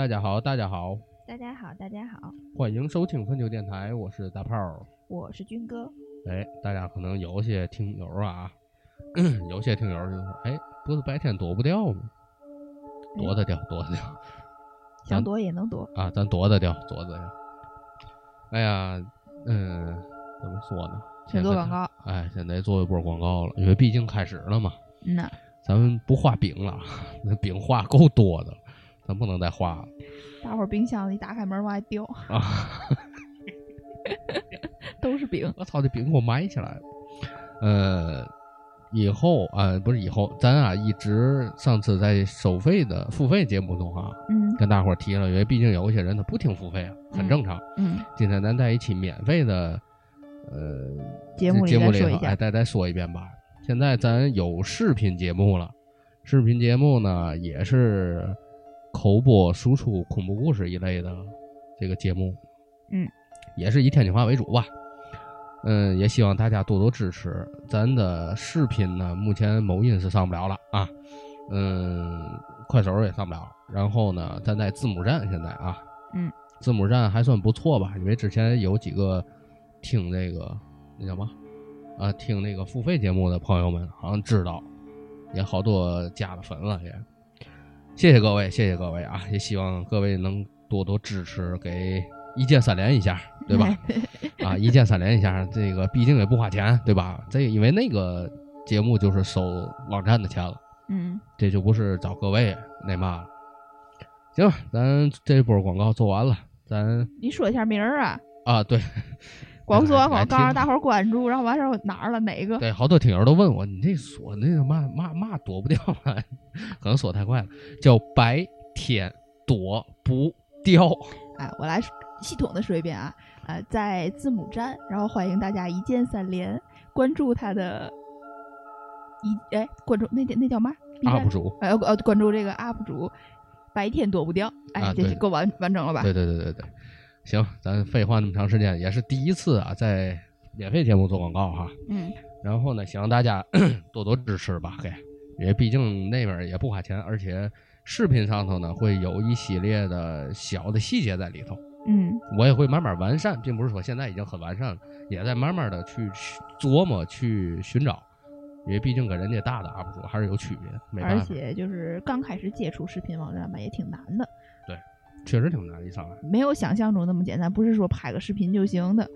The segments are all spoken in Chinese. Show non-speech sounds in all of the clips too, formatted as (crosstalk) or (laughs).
大家好，大家好，大家好，大家好，欢迎收听分球电台，我是大炮儿。我是军哥。哎，大家可能有些听友啊，(clears throat) 有些听友就说：“哎，不是白天躲不掉吗？躲得掉，躲得掉想躲也能躲。啊，咱躲得掉，躲得掉。”哎呀，嗯，怎么说呢？先做广告。哎，现在做一波广告了，因为毕竟开始了嘛。嗯呐，咱们不画饼了，那饼画够多的，咱不能再画了大伙儿冰箱里打开门往外丢，(laughs) 啊！都是饼。我操，这饼给我埋起来了。呃，以后啊、不是以后，咱啊一直上次在收费的付费节目中啊，嗯跟大伙儿提了，因为毕竟有一些人他不听付费啊，很正常。嗯，今天咱在一起免费的，呃，节目里节目里头，哎。再再说一遍吧。现在咱有视频节目了，视频节目呢也是口播输出恐怖故事一类的这个节目，嗯，也是以天津话为主吧。嗯，也希望大家多多支持。咱的视频呢，目前某音是上不了了啊，嗯，快手也上不了。然后呢，咱在字母站现在啊，嗯，字母站还算不错吧，因为之前有几个听这个那叫什么啊，听那个付费节目的朋友们好像知道，也好多加了粉了也。谢谢各位，谢谢各位啊！也希望各位能多多支持，给一键三连一下，对吧？(laughs) 啊，一键三连一下，这个毕竟也不花钱，对吧？这因为那个节目就是收网站的钱了，嗯，这就不是找各位那嘛了。行，咱这波广告做完了，咱你说一下名儿啊，啊对光说完广告，来听让大伙儿关注，然后完事儿哪儿了哪个？对，好多听友都问我，你这锁那个嘛嘛嘛躲不掉啊？(laughs) 可能锁太快了，叫白天躲不掉。哎，我来系统的说一遍啊，呃，在字母站，然后欢迎大家一键三连，关注他的一哎，关注那那叫嘛 UP 主，呃呃，关注这个 UP 主，白天躲不掉，哎，啊这就够完完整了吧？对对对对对，行，咱废话那么长时间，也是第一次啊，在免费节目做广告哈。嗯。然后呢，希望大家 (coughs) 多多支持吧，给，因为毕竟那边也不花钱，而且视频上头呢会有一系列的小的细节在里头，嗯。我也会慢慢完善，并不是说现在已经很完善了，也在慢慢的去去琢磨、去寻找，因为毕竟跟人家大的 UP 主还是有区别，没办而，且就是刚开始接触视频网站吧，也挺难的，确实挺难一上来。没有想象中那么简单，不是说拍个视频就行的。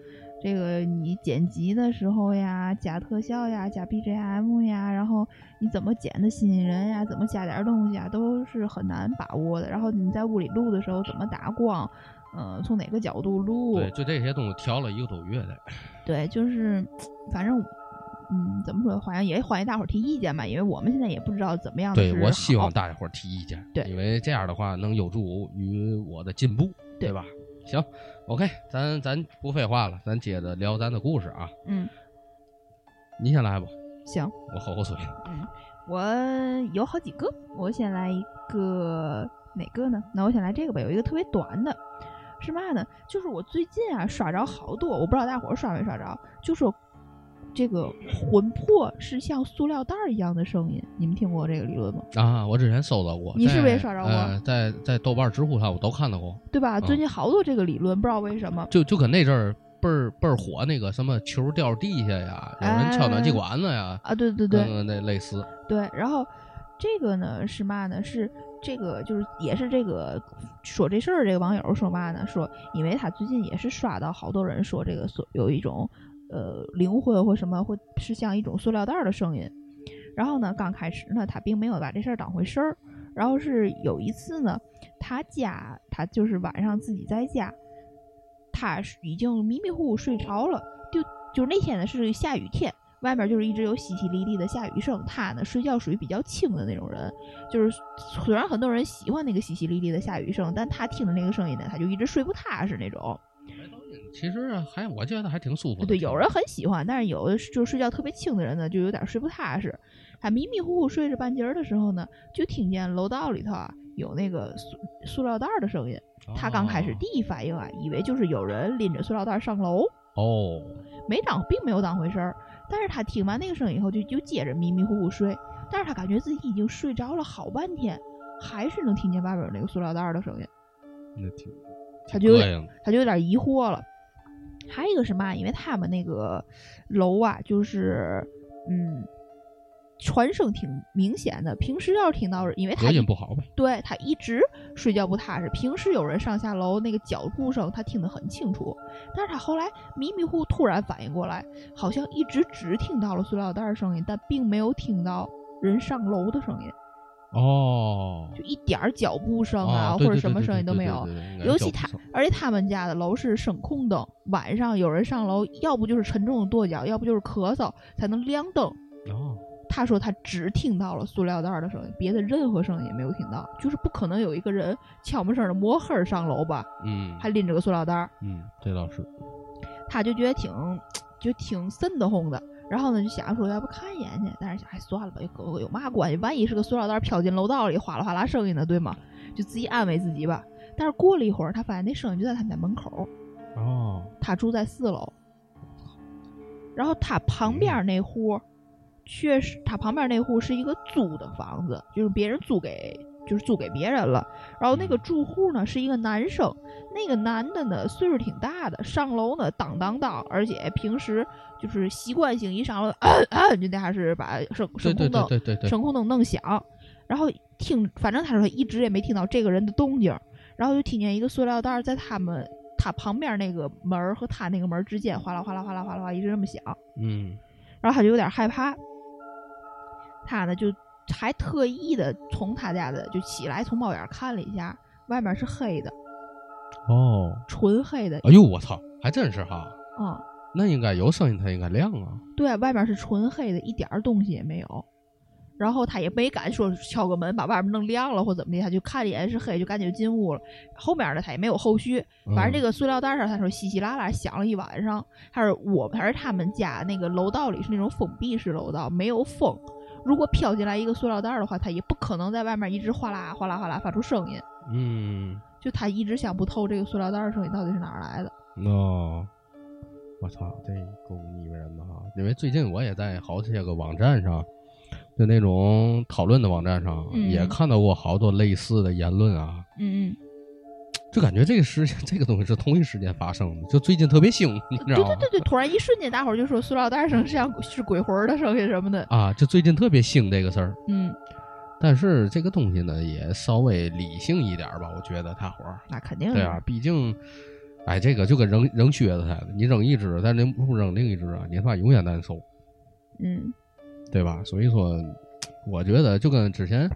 这个你剪辑的时候呀，加特效呀，加 BGM 呀，然后你怎么剪的新人呀，怎么加点东西啊，都是很难把握的。然后你在屋里录的时候怎么打光，呃，从哪个角度录，对，就这些东西调了一个多月的。对，就是 (tsk) 反正。嗯，怎么说？好像也欢迎大伙儿提意见吧，因为我们现在也不知道怎么样对我希望大家伙儿提意见，对因为这样的话能有助于我的进步，对对吧？行，OK，咱咱不废话了，咱接着聊咱的故事啊。嗯，你先来吧，行，我喝口水。嗯我有好几个，我先来一个哪个呢？那我先来这个吧，有一个特别短的，是嘛呢？就是我最近啊刷着好多，我不知道大伙儿刷没刷着，就说这个魂魄是像塑料袋儿一样的声音，你们听过这个理论吗？啊，我之前搜到过，你是不是也刷着过呃，在在豆瓣、知乎上我都看到过，对吧？嗯最近好多这个理论，不知道为什么。就就跟那阵儿倍儿倍儿火那个什么球掉地下呀，有人敲暖气管子呀，啊，对对对，跟那类似。对，然后这个呢是嘛呢？是这个就是也是这个说这事儿这个网友说嘛呢？说因为他最近也是刷到好多人说这个所有一种呃灵魂或什么会是像一种塑料袋的声音。然后呢，刚开始呢，他并没有把这事儿当回事儿。然后是有一次呢，他家他就是晚上自己在家，他已经迷迷糊糊睡着了，就就那天呢是下雨天，外面就是一直有淅淅沥沥的下雨声。他呢睡觉属于比较轻的那种人，就是虽然很多人喜欢那个淅淅沥沥的下雨声，但他听的那个声音呢，他就一直睡不踏实那种。其实还我觉得还挺舒服的。对，有人很喜欢，但是有的就是睡觉特别轻的人呢，就有点睡不踏实。他迷迷糊糊睡着半截儿的时候呢，就听见楼道里头啊有那个塑塑料袋儿的声音。他刚开始第一反应啊，以为就是有人拎着塑料袋儿上楼，哦，没当并没有当回事儿。但是他听完那个声音以后，就就接着迷迷糊糊睡。但是他感觉自己已经睡着了好半天，还是能听见外边有那个塑料袋儿的声音。那挺他就他就有点疑惑了。还有一个是嘛？因为他们那个楼啊，就是嗯，传声挺明显的。平时要是听到，因为他隔音不好呗。对他一直睡觉不踏实，平时有人上下楼那个脚步声他听得很清楚，但是他后来迷迷糊突然反应过来，好像一直只听到了塑料袋儿声音，但并没有听到人上楼的声音，哦，就一点儿脚步声啊、或者什么声音都没有。尤其他而且他们家的楼是声控灯，晚上有人上楼，要不就是沉重的跺脚，要不就是咳嗽，才能亮灯。哦，他说他只听到了塑料袋儿的声音，别的任何声音也没有听到，就是不可能有一个人悄没声的摸黑儿上楼吧，嗯，还拎着个塑料袋儿，嗯，这倒是，他就觉得挺就挺瘆得慌的。然后呢，就想说要不看一眼去，但是想哎算了吧，有有嘛关系？万一是个塑料袋飘进楼道里，哗啦哗啦声音呢，对吗？就自己安慰自己吧。但是过了一会儿，他发现那声音就在他们家门口，哦，他住在四楼，然后他旁边那户，确实他旁边那户是一个租的房子，就是别人租给就是租给别人了。然后那个住户呢是一个男生，那个男的呢岁数挺大的，上楼呢当当当，而且平时就是习惯性一上楼，(clears throat) 就那还是把声声控灯声控灯弄响，然后听，反正他说一直也没听到这个人的动静，然后就听见一个塑料袋儿在他们他旁边那个门儿和他那个门之间哗啦哗啦哗啦哗啦一直这么响，嗯，然后他就有点害怕，他呢就还特意的从他家的就起来从猫眼儿看了一下，外面是黑的，哦，纯黑的，哎呦我操，还真是哈，嗯，那应该有声音，它应该亮啊，对，外面是纯黑的，一点儿东西也没有。然后他也没敢说敲个门把外面弄亮了或怎么的，他就看了一眼是黑，就赶紧就进屋了。后面的他也没有后续，反正这个个塑料袋上他说稀稀拉拉响了一晚上。还是我还是他们家那个楼道里是那种封闭式楼道，没有风。如果飘进来一个塑料袋的话，他也不可能在外面一直哗啦哗啦哗啦发出声音。嗯，就他一直想不透这个塑料袋的声音到底是哪儿来的。哦，我操，这够腻歪人的哈！因为最近我也在好些个网站上，就那种讨论的网站上，嗯也看到过好多类似的言论啊。嗯嗯，就感觉这个事情，这个东西是同一时间发生的，就最近特别兴，你知对道吗？对对对，突然一瞬间，大伙儿就说塑料袋声像是鬼魂儿的声音什么的。啊，就最近特别兴这个事儿。嗯，但是这个东西呢，也稍微理性一点吧，我觉得大伙儿。那肯定是对啊，毕竟，哎，这个就跟扔扔靴子似的，你扔一只，但是不扔另一只啊，你他妈永远难受，嗯对吧？所以说，我觉得就跟之前，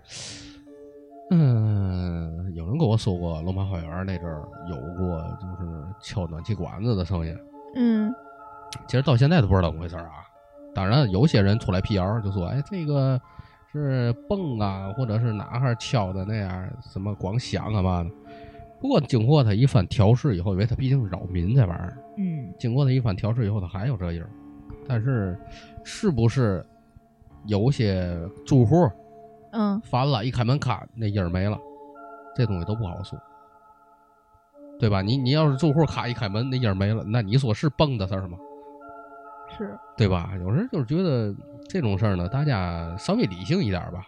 嗯，有人跟我说过龙马花园那阵儿有过就是敲暖气管子的声音，嗯其实到现在都不知道怎么回事儿啊。当然，有些人出来辟谣，就说：“哎，这个是泵啊，或者是哪哈儿敲的那样，什么光响啊嘛的。”不过经过他一番调试以后，因为他毕竟是扰民这玩意儿，嗯经过他一番调试以后，他还有这音儿。但是，是不是有些住户嗯，烦了，一开门咔，那音儿没了，这东西都不好说，对吧？你你要是住户咔一开门，那音儿没了，那你说是蹦的事儿吗？是对吧？有时候就是觉得这种事儿呢，大家稍微理性一点吧。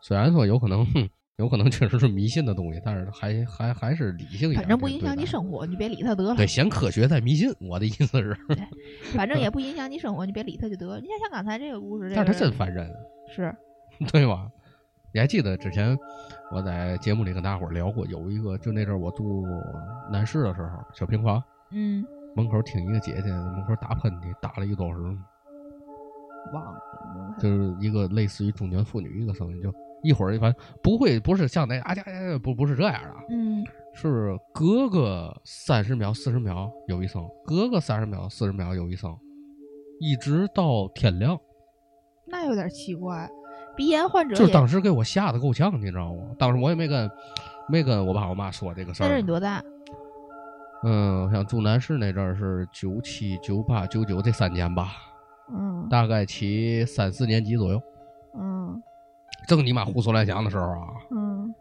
虽然说有可能，哼，有可能确实是迷信的东西，但是还还还是理性一点。反正不影响你生活，你别理他得了对，。先科学再迷信，我的意思是。(laughs) 反正也 (laughs) 不影响你生活，你别理他就得了。你看像刚才这个故事，这但是他真烦人，是 (laughs) 对吧？你还记得之前我在节目里跟大伙儿聊过，有一个就那阵儿我住南市的时候，小平房嗯，门口听一个姐姐门口打喷嚏，打了一个多小时。忘了就是一个类似于中年妇女一个声音，就一会儿反正不会不是像那啊呀呀呀不不是这样的啊，嗯是隔个三十秒四十秒有一声，隔个三十秒四十秒有一声，一直到天亮。那有点奇怪。鼻炎患者就是当时给我吓得够呛，你知道吗？当时我也没跟没跟我爸我妈说这个事儿那阵儿你。多大？嗯，我想住南市那阵儿是九七九八九九这三年吧，嗯大概起三四年级左右，嗯正你妈胡思乱想的时候啊。嗯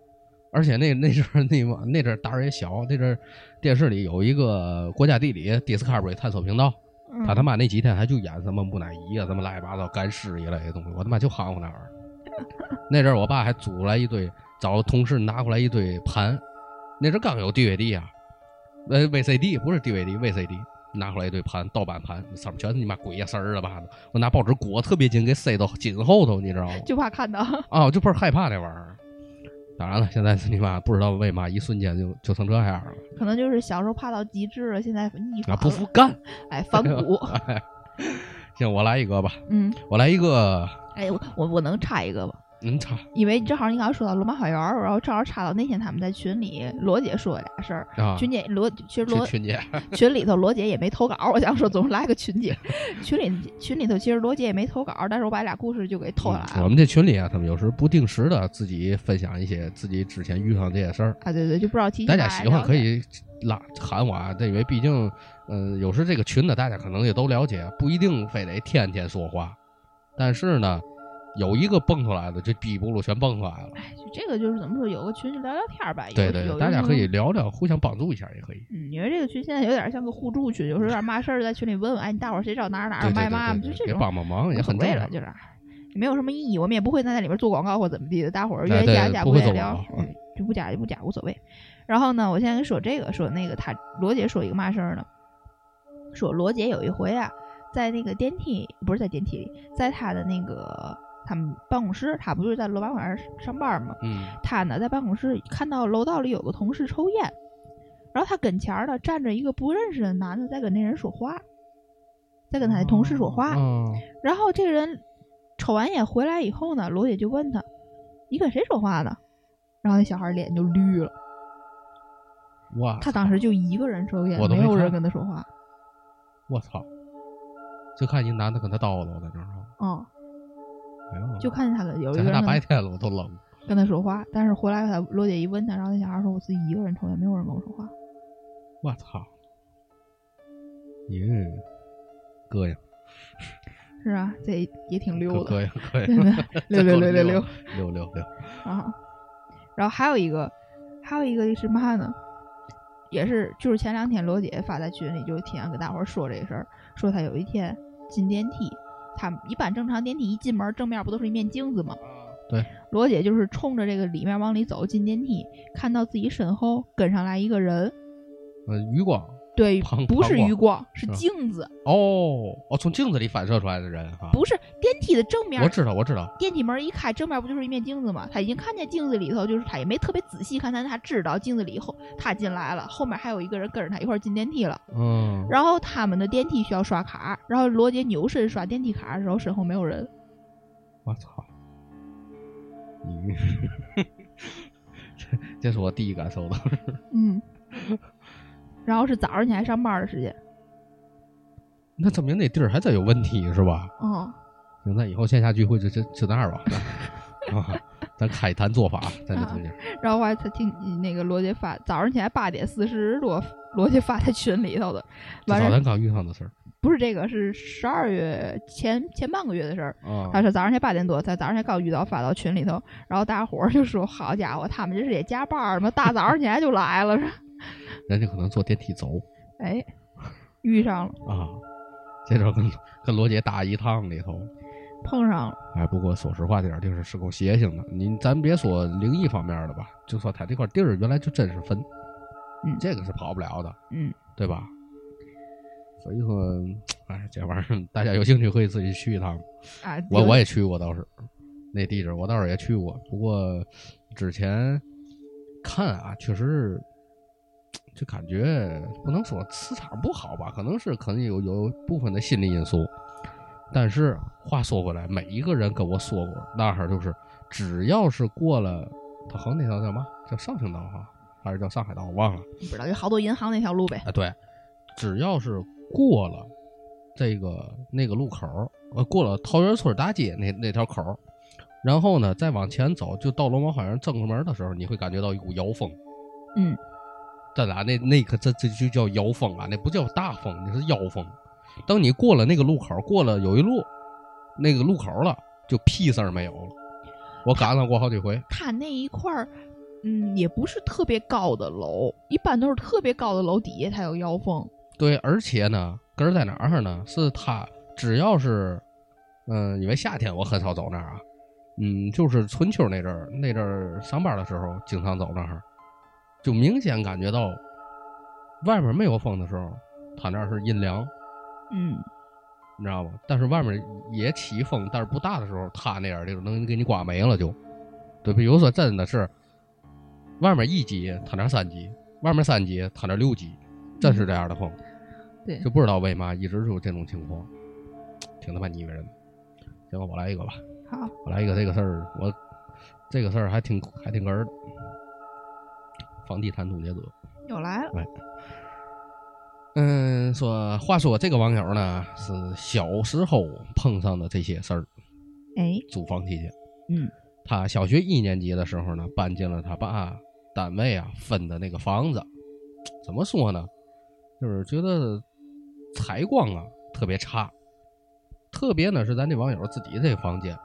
而且那那阵儿那妈那阵儿胆儿也小，那阵儿电视里有一个国家地理 Discovery 探索频道，嗯，他他妈那几天还就演什么木乃伊啊，什么乱七八糟干尸一类的东西，我他妈就含糊那玩意儿。(laughs) 那阵儿我爸还租来一堆，找同事拿过来一堆盘，那阵儿刚有 DVD 啊，呃 VCD 不是 DVD，VCD 拿回来一堆盘，盗版盘，上面全是你妈鬼呀丝儿的吧的。我拿报纸裹特别紧，给塞到紧后头，你知道吗？就怕看到。啊，我就倍儿害怕那玩意儿。当然了，现在是你妈不知道为嘛一瞬间就就成这样了。可能就是小时候怕到极致了，现在逆反啊，不服干。哎，反骨。(laughs) 哎，行，我来一个吧，嗯，我来一个，哎，我我我能插一个吧？能插因为正好你刚刚说到罗马花园，然后正好插到那天他们在群里，罗姐说了俩事儿。啊，群姐罗其实罗群群姐，群里头罗姐也没投稿，我想说总是来个群姐。(laughs) 群里群里头其实罗姐也没投稿，但是我把俩故事就给偷来了。嗯我们这群里啊，他们有时不定时的自己分享一些自己之前遇上这些事儿，啊，对对，就不知道提醒大家喜欢可以拉喊我啊，这因为毕竟，嗯、有时这个群呢，大家可能也都了解，不一定非得天天说话，但是呢，有一个蹦出来的，这逼不路全蹦出来了。哎，就这个就是怎么说，有个群就聊聊天儿吧。有对对大家可以聊聊，互相帮助一下也可以。嗯，因为这个群现在有点像个互助群，有时候有点嘛事儿在群里问问，哎，你大伙儿谁知道哪儿哪儿卖嘛，就这种帮帮忙也很对了，。就是也没有什么意义，我们也不会在那里面做广告或怎么地的，大伙儿愿意加加不会做不愿意聊，嗯，就不加就不加无所谓。然后呢，我现在跟你说这个，说那个他罗姐说一个嘛事儿呢？说罗姐有一回啊，在那个电梯不是在电梯里，在他的那个他们办公室，他不就是在罗马馆上班吗？嗯他呢在办公室看到楼道里有个同事抽烟，然后他跟前儿呢站着一个不认识的男的在跟那人说话，在跟他的同事说话。嗯然后这个人抽完烟回来以后呢，罗姐就问他：“你跟谁说话呢？”然后那小孩脸就绿了。哇，他当时就一个人抽烟，没有人跟他说话。我操！就看一男的跟他叨叨在那儿啊，嗯，哎呦就看见他跟有一个人白天了，我都冷。跟他说话，但是回来他罗姐一问他，然后那小孩说：“我自己一个人抽烟，没有人跟我说话。我操！耶，膈应，”是啊，这也挺溜的，膈应，膈对应，(laughs) 对，溜溜溜溜溜。溜溜溜。啊。然后还有一个，还有一个是嘛呢？也是就是前两天罗姐发在群里，就提前跟大伙儿说这个事儿，说她有一天进电梯，她一般正常电梯一进门正面不都是一面镜子吗？对，罗姐就是冲着这个里面往里走，进电梯，看到自己身后跟上来一个人，呃，余光对，(laughs) 不是余光，是镜子，哦哦，从镜子里反射出来的人哈。不是电梯的正面我。知道，我知道。电梯门一开，正面不就是一面镜子吗？他已经看见镜子里头，就是他也没特别仔细看，但他知道镜子里后他进来了，后面还有一个人跟着他一块进电梯了。嗯，然后他们的电梯需要刷卡，然后罗杰扭身刷电梯卡的时候，身后没有人。我操！你，(laughs) 这这是我第一感受的。嗯，然后是早上起来上班的时间。那证明那地儿还真有问题是吧？嗯，行，那以后线下聚会就就就那儿吧。啊，咱开一坛做法，在这中间。然后我还才听那个罗杰发，早上起来八点四十多，罗杰发在群里头的。完了，早咱刚遇上的事儿不是这个，是十二月前前半个月的事儿。啊。他说早上才八点多，他早上才刚遇到，发到群里头，然后大伙儿就说：“好家伙，他们这是也加班儿吗？大早上起来就来了，是？人家可能坐电梯走哎，遇上了，啊，这阵儿跟跟罗杰打一趟里头。碰上了，哎，不过说实话，这点地儿是够邪性的。你咱别说灵异方面的吧，就说他这块地儿原来就真是坟，嗯这个是跑不了的，嗯，对吧？所以说，哎，这玩意儿大家有兴趣可以自己去一趟。啊，我我也去过，倒是那地址我倒是也去过，不过之前看啊，确实就感觉不能说磁场不好吧，可能是可能有有部分的心理因素。但是话说回来，每一个人跟我说过，那儿就是只要是过了，他横那条叫嘛，叫上兴道哈，还是叫上海道，我忘了。不知道有好多银行那条路呗，啊，对，只要是过了这个那个路口儿，呃，过了桃园村大街那那条口儿，然后呢再往前走，就到龙王花园正门的时候，你会感觉到一股妖风。嗯，咱俩那那个这这就叫妖风啊，那不叫大风，那是妖风。等你过了那个路口，过了有一路那个路口了，就屁事儿没有了。我赶上过好几回，他那一块儿。嗯，也不是特别高的楼，一般都是特别高的楼底下才有妖风。对，而且呢，根儿在哪儿呢？是它只要是，嗯，因为夏天我很少走那儿啊，嗯，就是春秋那阵儿，那阵儿上班的时候经常走那儿，就明显感觉到外面没有风的时候，他那是阴凉，嗯你知道吧？但是外面也起风，但是不大的时候，他那样就能给你刮没了就。对，比如说真的是外面一级，他那儿三级；外面三级，他那儿六级，真是这样的风。对就不知道为嘛一直就这种情况，挺他妈腻歪人的。行吧，我来一个吧，好，我来一个这个事儿，我这个事儿还挺还挺哏儿的。房地产总结者，又来了，嗯，说话说这个网友呢是小时候碰上的这些事儿，哎，租房期间，嗯他小学一年级的时候呢，搬进了他爸单位啊分的那个房子。怎么说呢？就是觉得采光啊特别差，特别呢是咱这网友自己这个房间，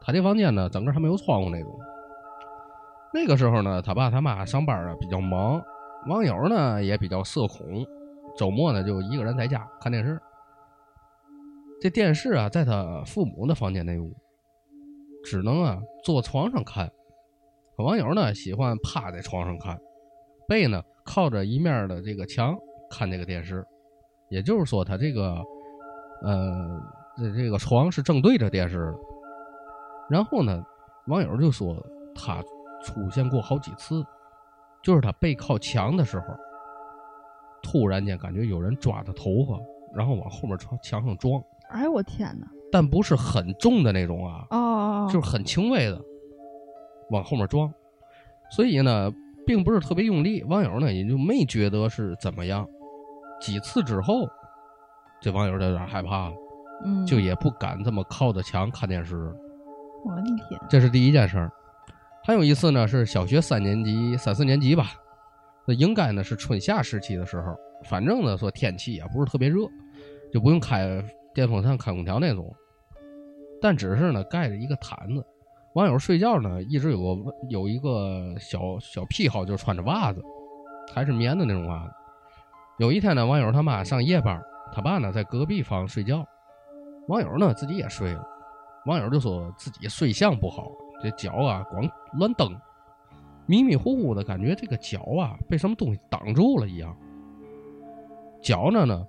他这房间呢整个还没有窗户那种。那个时候呢，他爸他妈上班啊比较忙，网友呢也比较社恐，周末呢就一个人在家看电视。这电视啊，在他父母的房间内屋，只能啊坐床上看。网友呢喜欢趴在床上看，背呢靠着一面的这个墙看这个电视，也就是说他这个呃这这个床是正对着电视。然后呢，网友就说他出现过好几次，就是他背靠墙的时候，突然间感觉有人抓他头发，然后往后面朝墙上撞，哎呦我天哪，但不是很重的那种啊，哦哦，就是很轻微的往后面撞，所以呢，并不是特别用力。网友呢也就没觉得是怎么样。几次之后，这网友就有点害怕了，嗯，就也不敢这么靠着墙看电视。我的天，这是第一件事儿。还有一次呢，是小学三年级、三四年级吧，那应该呢是春夏时期的时候。反正呢说天气也不是特别热，就不用开电风扇、开空调那种，但只是呢盖着一个毯子。网友睡觉呢一直有个有一个小小癖好，就是穿着袜子，还是棉的那种袜子。有一天呢，网友他妈上夜班，他爸呢在隔壁房睡觉，网友呢自己也睡了。网友就说自己睡相不好，这脚啊光乱蹬，迷迷糊糊的感觉这个脚啊被什么东西挡住了一样。脚着呢，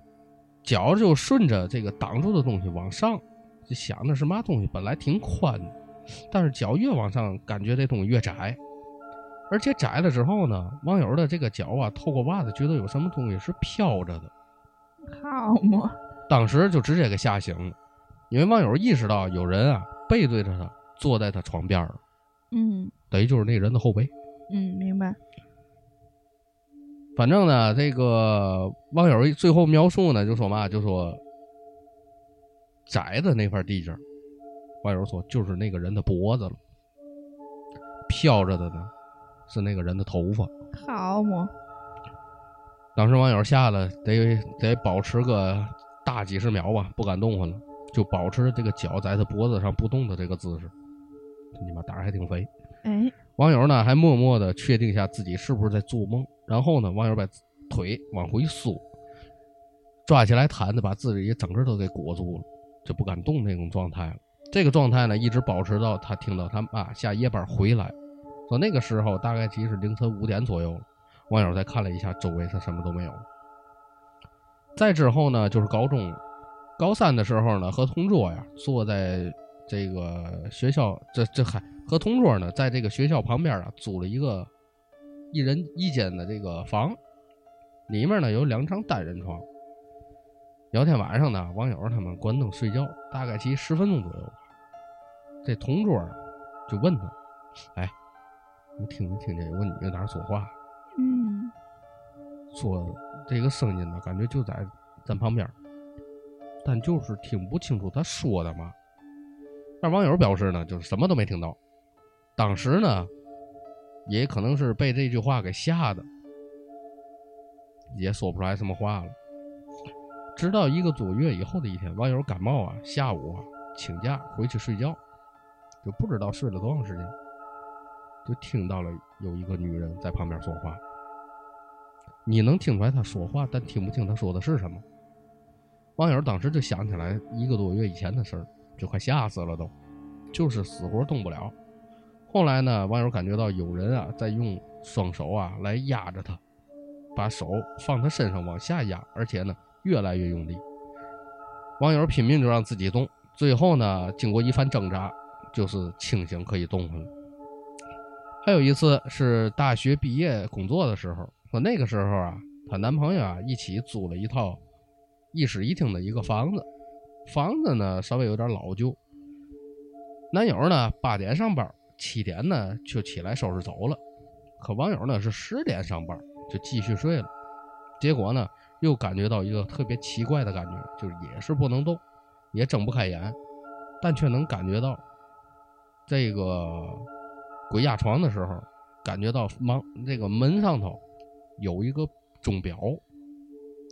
脚就顺着这个挡住的东西往上，就想的是嘛东西本来挺宽的，但是脚越往上，感觉这东西越窄，而且窄了之后呢，网友的这个脚啊透过袜子觉得有什么东西是飘着的，好嘛，当时就直接给吓醒了，因为网友意识到有人啊背对着他坐在他床边儿，嗯等于就是那人的后背。嗯，明白，反正呢，这个网友最后描述呢，就说嘛，就说窄的那块地界儿，网友说就是那个人的脖子了，飘着的呢是那个人的头发。好嘛，当时网友吓得得得保持个大几十秒吧，不敢动弹了，就保持这个脚在他脖子上不动的这个姿势。这你妈胆儿还挺肥。哎，(laughs) 网友呢还默默的确定一下自己是不是在做梦，然后呢，网友把腿往回缩，抓起来毯子把自己整个都给裹住了，就不敢动那种状态了。这个状态呢一直保持到他听到他妈下夜班回来，说那个时候大概其实凌晨五点左右了。网友再看了一下周围，他什么都没有。再之后呢，就是高中了。高三的时候呢，和同桌呀坐在这个学校，这这还和同桌呢，在这个学校旁边啊租了一个一人一间的这个房，里面呢有两张单人床。有天晚上呢，网友他们关灯睡觉，大概其十分钟左右吧。这同桌呢就问他：“哎，你听没听见有个女的在那说话？嗯说这个声音呢，感觉就在咱旁边，但就是听不清楚他说的嘛。但网友表示呢，就是什么都没听到。当时呢，也可能是被这句话给吓的，也说不出来什么话了。直到一个多月以后的一天，网友感冒啊，下午啊请假回去睡觉，就不知道睡了多长时间，就听到了有一个女人在旁边说话。你能听出来他说话，但听不清他说的是什么。网友当时就想起来一个多月以前的事儿，就快吓死了都，就是死活动不了，后来呢，网友感觉到有人啊在用双手啊来压着他，把手放他身上往下压，而且呢越来越用力。网友拼命就让自己动，最后呢，经过一番挣扎，就是清醒可以动了。还有一次是大学毕业工作的时候，说那个时候啊，她男朋友啊一起租了一套一室一厅的一个房子，房子呢稍微有点老旧。男友呢八点上班，七点呢就起来收拾走了，可网友呢是十点上班就继续睡了，结果呢又感觉到一个特别奇怪的感觉，就是也是不能动，也睁不开眼，但却能感觉到这个鬼压床的时候，感觉到门这个门上头有一个钟表，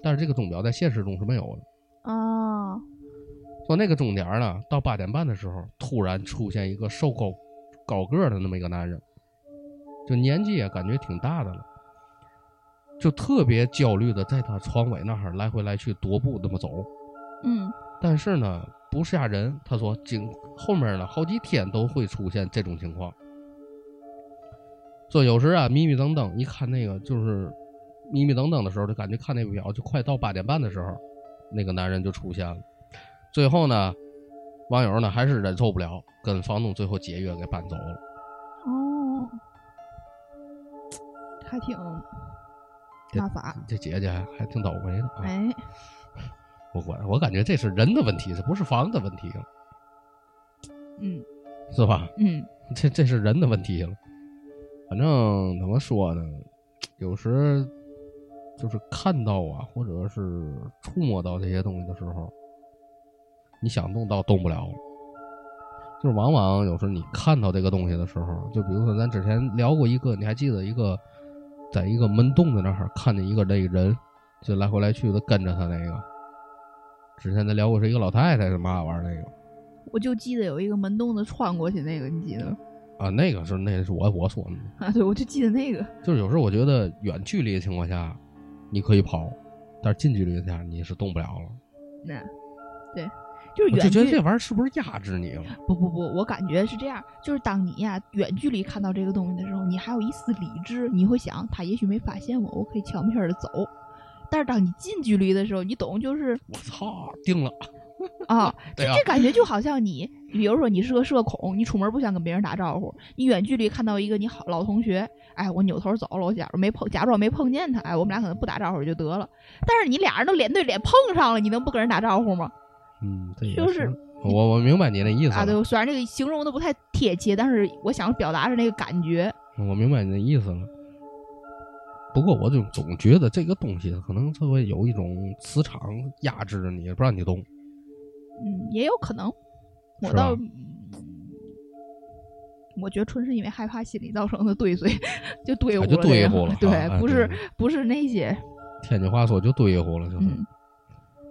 但是这个钟表在现实中是没有的。啊，说那个钟点儿呢，到八点半的时候，突然出现一个瘦高高个儿的那么一个男人，就年纪也感觉挺大的了，就特别焦虑的在他床尾那儿来回来去踱步那么走。嗯但是呢，不吓人。他说，今后面呢好几天都会出现这种情况。说有时啊，迷迷瞪瞪，一看那个就是迷迷瞪瞪的时候，就感觉看那个表，就快到八点半的时候，那个男人就出现了。最后呢，网友呢还是忍受不了，跟房东最后解约给搬走了。哦，还挺这姐姐还还挺倒霉的啊！哎，我我我感觉这是人的问题，这不是房的问题了，嗯是吧？嗯这这是人的问题了。反正怎么说呢，有时就是看到啊，或者是触摸到这些东西的时候，你想动到动不了了。就是往往有时候你看到这个东西的时候，就比如说咱之前聊过一个，你还记得一个，在一个门洞的那儿看见一个那个人，就来回来去的跟着他那个。之前咱聊过是一个老太太是嘛玩意儿那个我就记得有一个门洞子穿过去那个，你记得？啊，那个是那是我我说的。啊，对，我就记得那个，就是有时候我觉得远距离的情况下，你可以跑，但是近距离下你是动不了了。那对，就是远距就觉得这玩意儿是不是压制你了？不不不，我感觉是这样，就是当你呀远距离看到这个东西的时候，你还有一丝理智，你会想他也许没发现我，我可以悄没声的走。但是当你近距离的时候，你懂，就是我操，定了！(laughs) (laughs) 啊，对啊这这感觉就好像你，比如说你是个社恐，你出门不想跟别人打招呼，你远距离看到一个你好老同学，哎，我扭头走了，我假装没碰，假装没碰见他，哎，我们俩可能不打招呼就得了。但是你俩人都脸对脸碰上了，你能不跟人打招呼吗？嗯，这也就是我我明白你那意思啊，对，虽然这个形容的不太贴切，但是我想表达是那个感觉。我明白你的意思了。不过我就总觉得这个东西可能它会有一种磁场压制着你，不让你动。嗯，也有可能。我倒，嗯我觉得纯是因为害怕心理造成的堆碎，就堆乎啊就了这个堆乎了对，不是不是那些，天津话说就堆乎了，就是。嗯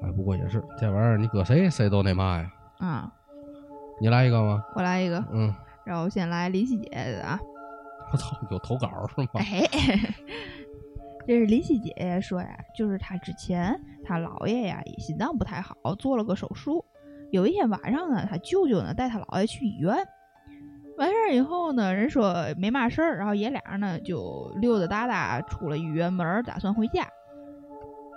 哎，不过也是这玩意儿，你搁谁谁都那嘛呀。啊。你来一个吗？我来一个，嗯，然后先来林夕姐的啊，我操，有投稿是吗？哎，这是林夕姐姐说呀，就是她之前她姥爷呀心脏不太好，做了个手术。有一天晚上呢，她舅舅呢带她姥爷去医院，完事儿以后呢，人说没嘛事儿，然后爷俩呢就溜达达达出了医院门，打算回家。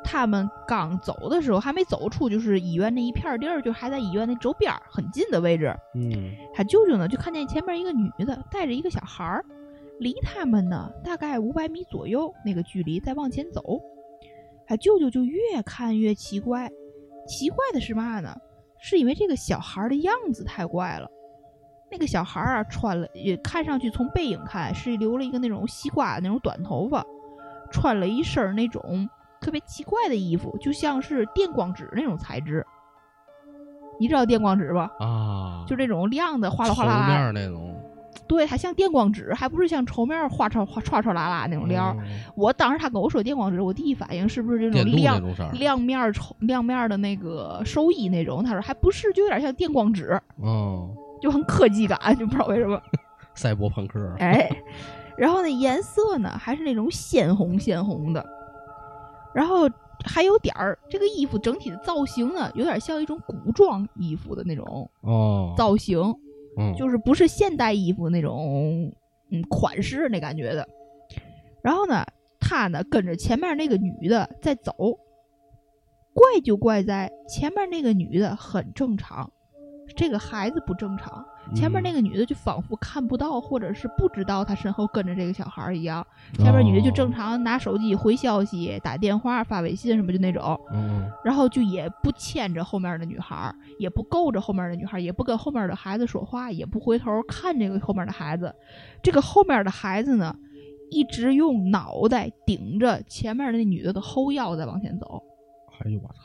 他们刚走的时候，还没走出就是医院那一片儿地儿，就还在医院那周边儿很近的位置。嗯他舅舅呢就看见前面一个女的带着一个小孩儿，离他们呢大概五百米左右那个距离再往前走。他舅舅就越看越奇怪，奇怪的是嘛呢？是因为这个小孩儿的样子太怪了。那个小孩儿啊，穿了也看上去从背影看是留了一个那种西瓜那种短头发，穿了一身那种特别奇怪的衣服，就像是电光纸那种材质。你知道电光纸吧？啊，就这种亮的哗啦哗啦啦，面那种对，它像电光纸，还不是像绸面哗唰哗唰唰啦啦那种料儿。嗯我当时他跟我说电光纸，我第一反应是不是这种亮种。亮面儿绸亮面儿的那个寿衣那种？他说还不是，就有点像电光纸，哦，就很科技感，就不知道为什么。(laughs) 赛博朋克。哎，然后那，颜色呢还是那种鲜红鲜红的，然后还有点儿这个衣服整体的造型呢，有点像一种古装衣服的那种哦，造型，嗯，就是不是现代衣服那种嗯款式那感觉的。然后呢，他呢跟着前面那个女的在走，怪就怪在前面那个女的很正常，这个孩子不正常。前面那个个女的就仿佛看不到，或者是不知道她身后跟着这个小孩儿一样。前面女的就正常拿手机回消息、打电话、发微信什么就那种，嗯。然后就也不牵着后面的女孩儿，也不够着后面的女孩儿，也不跟后面的孩子说话，也不回头看这个后面的孩子。这个后面的孩子呢，一直用脑袋顶着前面那女的的后腰在往前走，哎呦我操，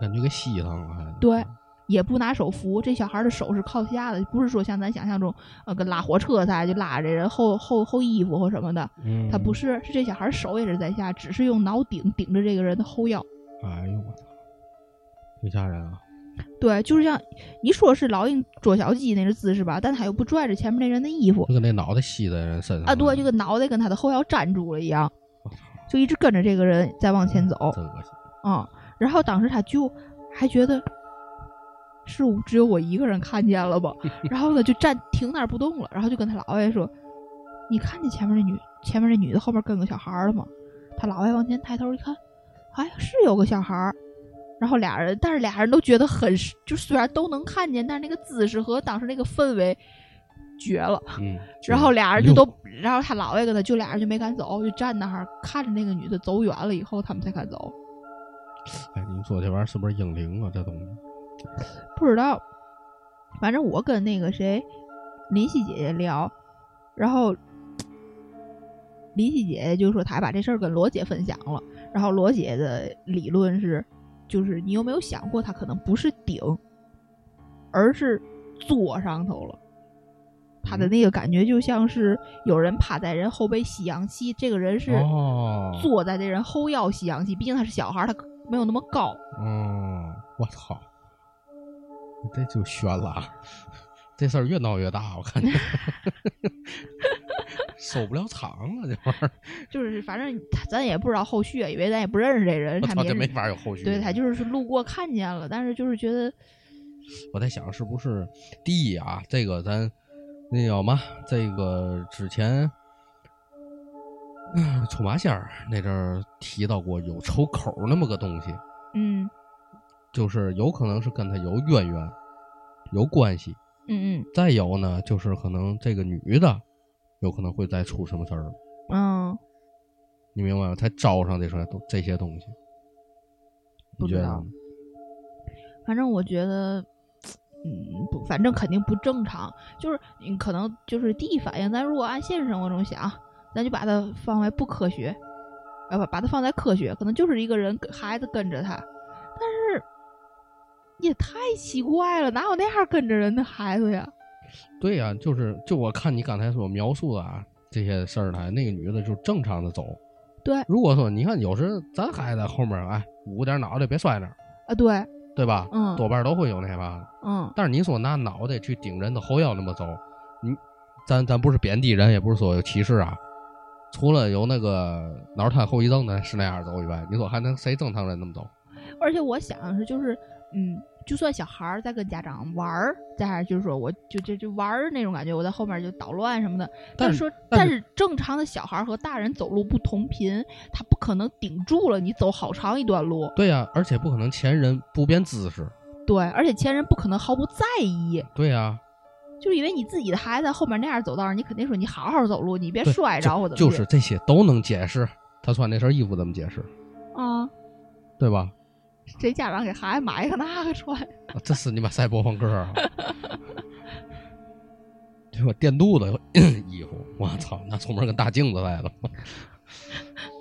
感觉给吸上了还，对也不拿手扶。这小孩的手是靠下的，不是说像咱想象中，呃，跟拉火车似的，就拉着人后后后衣服或什么的。嗯，他不是，是这小孩手也是在下，只是用脑顶顶着这个人的后腰。哎呦我操，挺吓人啊！对，就是像你说是老鹰捉小鸡那个姿势吧，但他又不拽着前面那人的衣服就跟那脑袋吸在人身上啊，对，就跟脑袋跟他的后腰粘住了一样，就一直跟着这个人在往前走真恶心。啊、然后当时他就还觉得是我只有我一个人看见了吧，(laughs) 然后呢就站停那儿不动了，然后就跟他姥爷说：“你看见前面那女前面那女的后边跟个小孩儿了吗？”他姥爷往前抬头一看，哎，是有个小孩儿。然后俩人，但是俩人都觉得很，就虽然都能看见，但是那个姿势和当时那个氛围绝了。嗯，(laughs) 然后俩人就都，然后他姥爷跟他就俩人就没敢走，就站那儿看着那个女的走远了以后，他们才敢走。哎，你说这玩意儿是不是英灵啊？这东西，不知道，反正我跟那个谁林夕姐姐聊，然后林夕姐姐就说她还把这事儿跟罗姐分享了，然后罗姐的理论是，就是你有没有想过，她可能不是顶，而是坐上头了。她的那个感觉就像是有人趴在人后背吸氧气，这个人是哦，坐在这人后腰吸氧气，毕竟他是小孩儿，他没有那么高。哦，我操，这就悬了啊！(laughs) 这事儿越闹越大，我感觉 (laughs) 收不了场了，这玩意儿，(laughs) 就是反正他咱也不知道后续，因为咱也不认识这人，他没法有后续。对他就是路过看见了，但是就是觉得我在想，是不是第一啊？这个咱那叫嘛？这个之前，嗯，出马仙儿那阵儿提到过有抽口那么个东西，嗯就是有可能是跟他有渊源、有关系。嗯嗯再有呢，就是可能这个女的有可能会再出什么事儿，嗯，你明白吗？才招上这些东这些东西，不知道你觉得？反正我觉得。嗯，不，反正肯定不正常。就是你可能就是第一反应，咱如果按现实生活中想，咱就把它放为不科学，呃，不把它放在科学，可能就是一个人跟孩子跟着他，也太奇怪了，哪有那样跟着人的孩子呀？对呀、就是就我看你刚才所描述的啊这些事儿呢，那个女的就正常的走。对如果说你看有时咱孩子后面哎捂点脑袋别摔那儿，啊，对，对吧？嗯多半都会有那吧的。嗯但是你说拿脑袋去顶人的后腰那么走，你咱咱不是贬低人，也不是说有歧视啊。除了有那个脑瘫后遗症的是那样走以外，你说还能谁正常人那么走？而且我想的是，就是嗯，就算小孩儿在跟家长玩儿，在还就是说我就就就玩儿那种感觉，我在后面就捣乱什么的。但是是说，但是正常的小孩儿和大人走路不同频，他不可能顶住了你走好长一段路。对呀、而且不可能前人不变姿势。对，而且前人不可能毫不在意，对呀、就是因为你自己的孩子在后面那样走道，你肯定说你好好走路，你别摔着或就怎么就是这些都能解释他穿那身衣服怎么解释，啊，对吧？谁家长给孩子买一个那个穿？啊 (laughs) 这是你妈赛博朋克啊！对吧？电镀的 (coughs) 衣服，我操，那出门跟大镜子来了。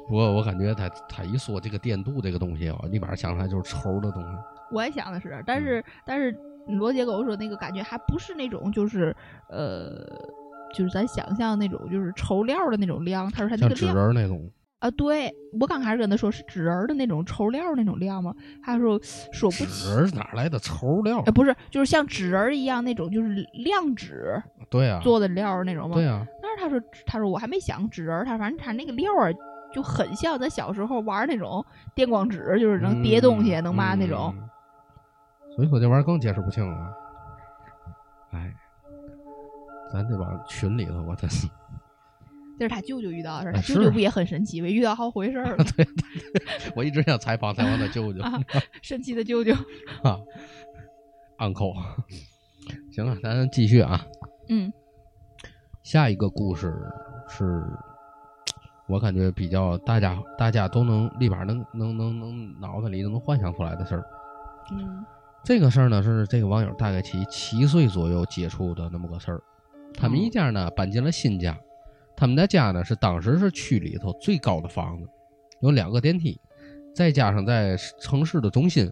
不过我感觉他他一说这个电镀这个东西我，立马想起来就是抽的东西。我也想的是，但嗯是、但是罗杰跟我说那个感觉还不是那种就是呃，就是咱想象那种就是抽料的那种亮，他说他那像纸人儿那种，啊，对我刚开始跟他说是纸人儿的那种抽料那种料吗？他说说不纸起，人儿哪来的抽料哎，？不是，就是像纸人儿一样那种就是亮纸对呀、做的料儿那种吗？对呀、但是他说他说我还没想纸人儿，他反正他那个料啊就很像咱小时候玩那种电光纸，就是能叠东西、嗯能嘛那种。嗯所以说这玩意儿更解释不清了。哎，咱这帮群里头，我真是这是他舅舅遇到的事儿，他舅舅不也很神奇吗？遇到好回事儿 (laughs) 了对我一直想采访采访他舅舅啊！(laughs) 神奇的舅舅，啊，uncle。行了，咱继续啊。嗯下一个故事是，我感觉比较大家大家都能立马能能能能脑子里都能幻想出来的事儿。嗯这个事儿呢是这个网友大概其七岁左右接触的那么个事儿。他们一家呢搬进了新家，他们的家呢是当时是区里头最高的房子，有两个电梯，再加上在城市的中心，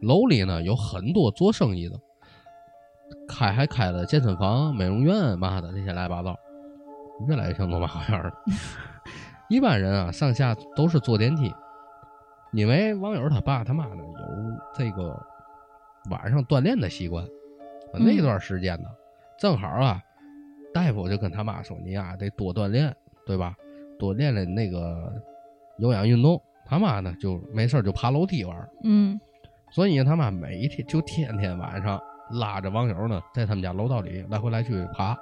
楼里呢有很多做生意的，开还开了健身房、美容院嘛的那些乱七八糟，越来越像罗马花园了。(laughs) 一般人啊上下都是坐电梯，因为网友他爸他妈呢有这个晚上锻炼的习惯，那段时间呢，正好啊，大夫就跟他妈说：“你呀、得多锻炼，对吧？多练练那个有氧运动。”他妈呢就没事儿就爬楼梯玩儿，嗯所以他妈每一天就天天晚上拉着网友呢在他们家楼道里来回来去爬，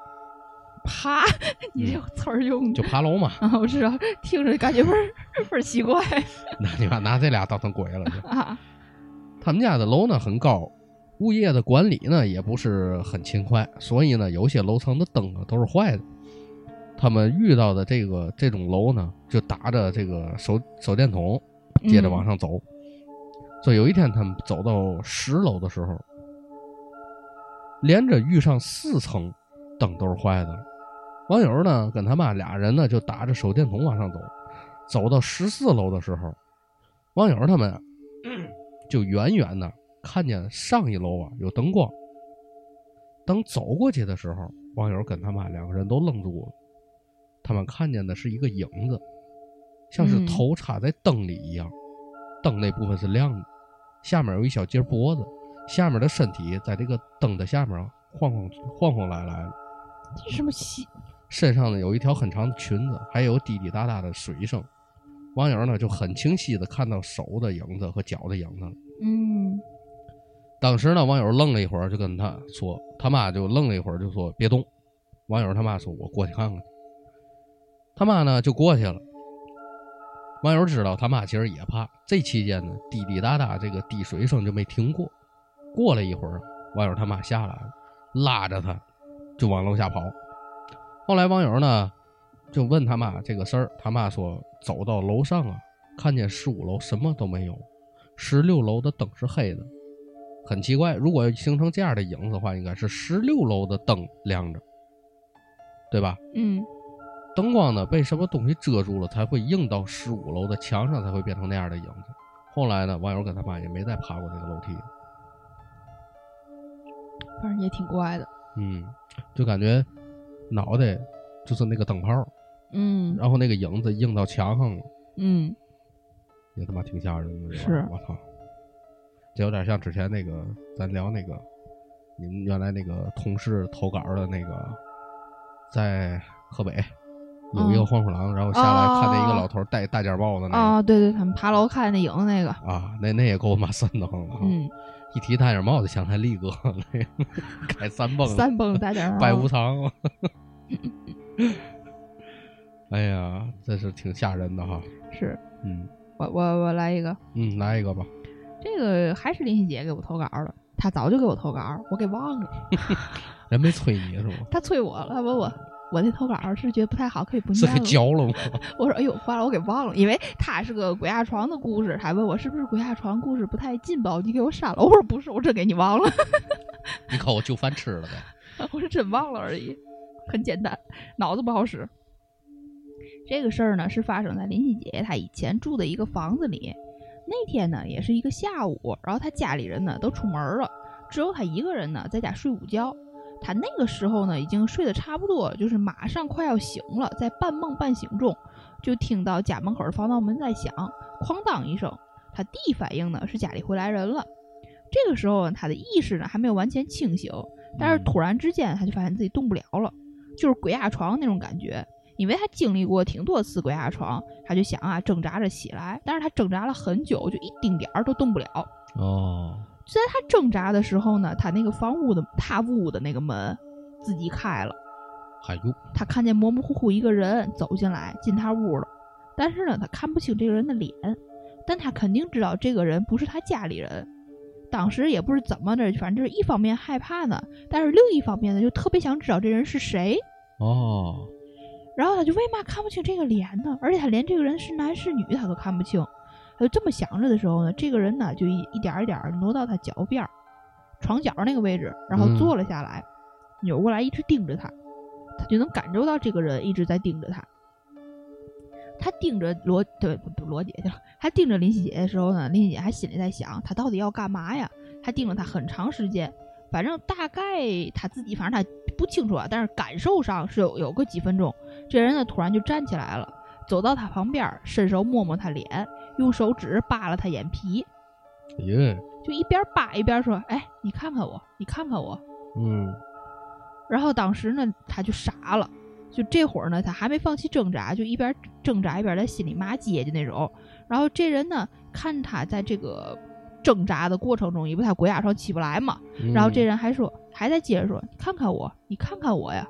爬，(laughs) 你这词儿用的就爬楼嘛。啊，我知道，听着感觉倍儿 (laughs) 倍儿奇怪那你把拿这俩当成鬼了就。啊。他们家的楼呢很高，物业的管理呢也不是很勤快，所以呢有些楼层的灯啊都是坏的。他们遇到的这个这种楼呢，就打着这个手手电筒，接着往上走。所以有一天他们走到十楼的时候，连着遇上四层灯都是坏的。网友呢跟他妈俩人呢就打着手电筒往上走，走到十四楼的时候，网友他们 (clears throat) 就远远的看见上一楼啊有灯光。等走过去的时候，网友跟他妈两个人都愣住了。他们看见的是一个影子，像是嗯头插在灯里一样，灯那部分是亮的，下面有一小截脖子，下面的身体在这个灯的下面晃晃晃晃来来的，这什么戏？身上呢有一条很长的裙子，还有滴滴答答的水声。网友呢就很清晰的看到手的影子和脚的影子了。嗯当时呢，网友愣了一会儿，就跟他说，他妈就愣了一会儿，就说别动。网友他妈说：“我过去看看。”他妈呢就过去了。网友知道他妈其实也怕，这期间呢，滴滴答答这个滴水声就没停过。过了一会儿，网友他妈下来了，拉着他就往楼下跑。后来网友呢就问他妈这个事儿，他妈说走到楼上啊，看见十五楼什么都没有，十六楼的灯是黑的。很奇怪，如果形成这样的影子的话，应该是十六楼的灯亮着，对吧？嗯灯光呢被什么东西遮住了，才会映到十五楼的墙上，才会变成那样的影子。后来呢，网友跟他妈也没再爬过那个楼梯，反正也挺怪的。嗯，就感觉脑袋就是那个灯泡，嗯然后那个影子映到墙上了，嗯也他妈挺吓人的。是我操，这有点像之前那个咱聊那个你们原来那个同事投稿的那个，在河北有一个嗯黄鼠狼，然后下来看见一个哦老头戴大尖帽子那个。啊，对对，他们爬楼看那影子那个，啊，那那也够妈瘆得慌的哈！嗯，一提大眼帽子想起来力哥，那个开三蹦三蹦大点儿拜无常，(laughs) 哎呀，这是挺吓人的哈。是嗯我我我来一个，嗯，来一个吧。这个还是林欣姐给我投稿的，她早就给我投稿，我给忘了，(laughs) 人没催你是吗？她催我了，她问我。我那投稿是觉得不太好，可以不。交了吗？(laughs) 我说：“哎呦，完了，我给忘了，因为他是个鬼压床的故事，还问我是不是鬼压床故事不太劲爆，你给我删了。(laughs) ”我说：“不是，我真给你忘了，你看我就饭吃了呗。我是真忘了而已，很简单，脑子不好使。”这个事儿呢，是发生在林夕姐姐她以前住的一个房子里。那天呢，也是一个下午，然后他家里人呢都出门了，只有他一个人呢在家睡午觉。他那个时候呢，已经睡得差不多了，就是马上快要醒了，在半梦半醒中，就听到家门口的防盗门在响，哐当一声。他第一反应呢是家里回来人了。这个时候呢，她的意识呢还没有完全清醒，但是嗯突然之间，他就发现自己动不了了，就是鬼压床那种感觉。因为他经历过挺多次鬼压床，他就想啊挣扎着起来，但是他挣扎了很久，就一丁点儿都动不了。哦，就在他挣扎的时候呢，他那个房屋的他屋的那个门自己开了，还有他看见模模糊糊一个人走进来进他屋了，但是呢，他看不清这个人的脸，但他肯定知道这个人不是他家里人。当时也不是怎么的，反正就是一方面害怕呢，但是另一方面呢，就特别想知道这人是谁。哦，然后他就为嘛看不清这个脸呢？而且他连这个人是男是女他都看不清。他就这么想着的时候呢，这个人呢就一一点一点挪到他脚边儿，床角那个位置，然后嗯坐了下来，扭过来一直盯着他，他就能感受到这个人一直在盯着他。他盯着罗对不不罗姐去了，他盯着林夕姐的时候呢，林夕姐还心里在想，他到底要干嘛呀？他盯着他很长时间，反正大概他自己反正他不清楚啊，但是感受上是有有个几分钟。这人呢突然就站起来了，走到他旁边儿，伸手摸摸他脸，用手指扒拉他眼皮，耶，就一边扒一边说：“哎，你看看我，你看看我。嗯，”然后当时呢，他就傻了。就这会儿呢，他还没放弃挣扎，就一边挣扎一边在心里骂街的那种。然后这人呢，看他在这个挣扎的过程中，因为他鬼压床起不来嘛，嗯然后这人还说，还在接着说：“你看看我，你看看我呀。”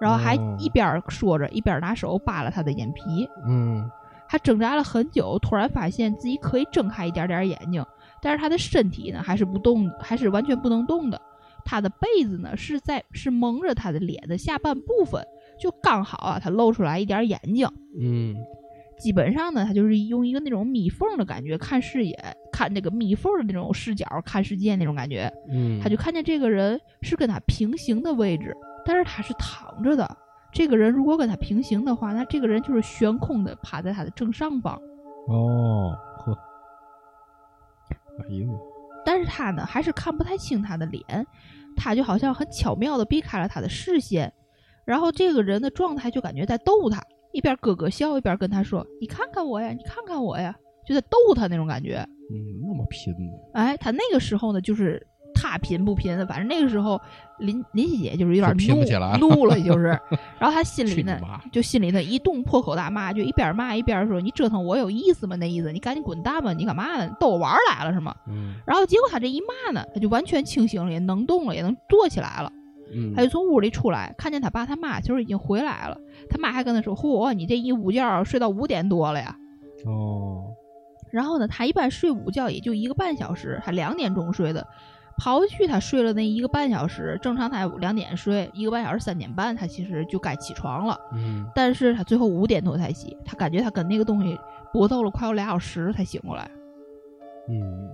然后还哦一边说着，一边拿手扒拉他的眼皮。嗯他挣扎了很久，突然发现自己可以睁开一点点眼睛，但是他的身体呢还是不动，还是完全不能动的。他的被子呢是在是蒙着他的脸的下半部分，就刚好啊，他露出来一点眼睛。嗯基本上呢，他就是用一个那种密缝的感觉看视野，看那个密缝的那种视角看世界那种感觉。嗯，他就看见这个人是跟他平行的位置，但是他是躺着的。这个人如果跟他平行的话，那这个人就是悬空的趴在他的正上方。哦呵，哎呦，但是他呢，还是看不太清他的脸，他就好像很巧妙的避开了他的视线，然后这个人的状态就感觉在逗他，一边咯咯笑，一边跟他说：“你看看我呀，你看看我呀”，就在逗他那种感觉。嗯，那么拼呢，哎，他那个时候呢，就是他贫不贫的，反正那个时候林林夕姐就是有点就拼不怒起来怒了，就是，(laughs) 然后他心里呢！就心里头一动破口大骂，就一边骂一边说：“你折腾我有意思吗？那意思，你赶紧滚蛋吧！你干嘛呢？逗我玩来了是吗？”嗯然后结果他这一骂呢，他就完全清醒了，也能动了，也能坐起来了。嗯，他就从屋里出来，看见他爸他妈其实已经回来了。他妈还跟他说：“嚯，你这一午觉睡到五点多了呀哦，！”然后呢，他一般睡午觉也就一个半小时，他两点钟睡的。刨去他睡了那一个半小时，正常他两点睡，一个半小时三点半他其实就该起床了。嗯但是他最后五点多才起，他感觉他跟那个东西搏斗了快有俩小时才醒过来。嗯，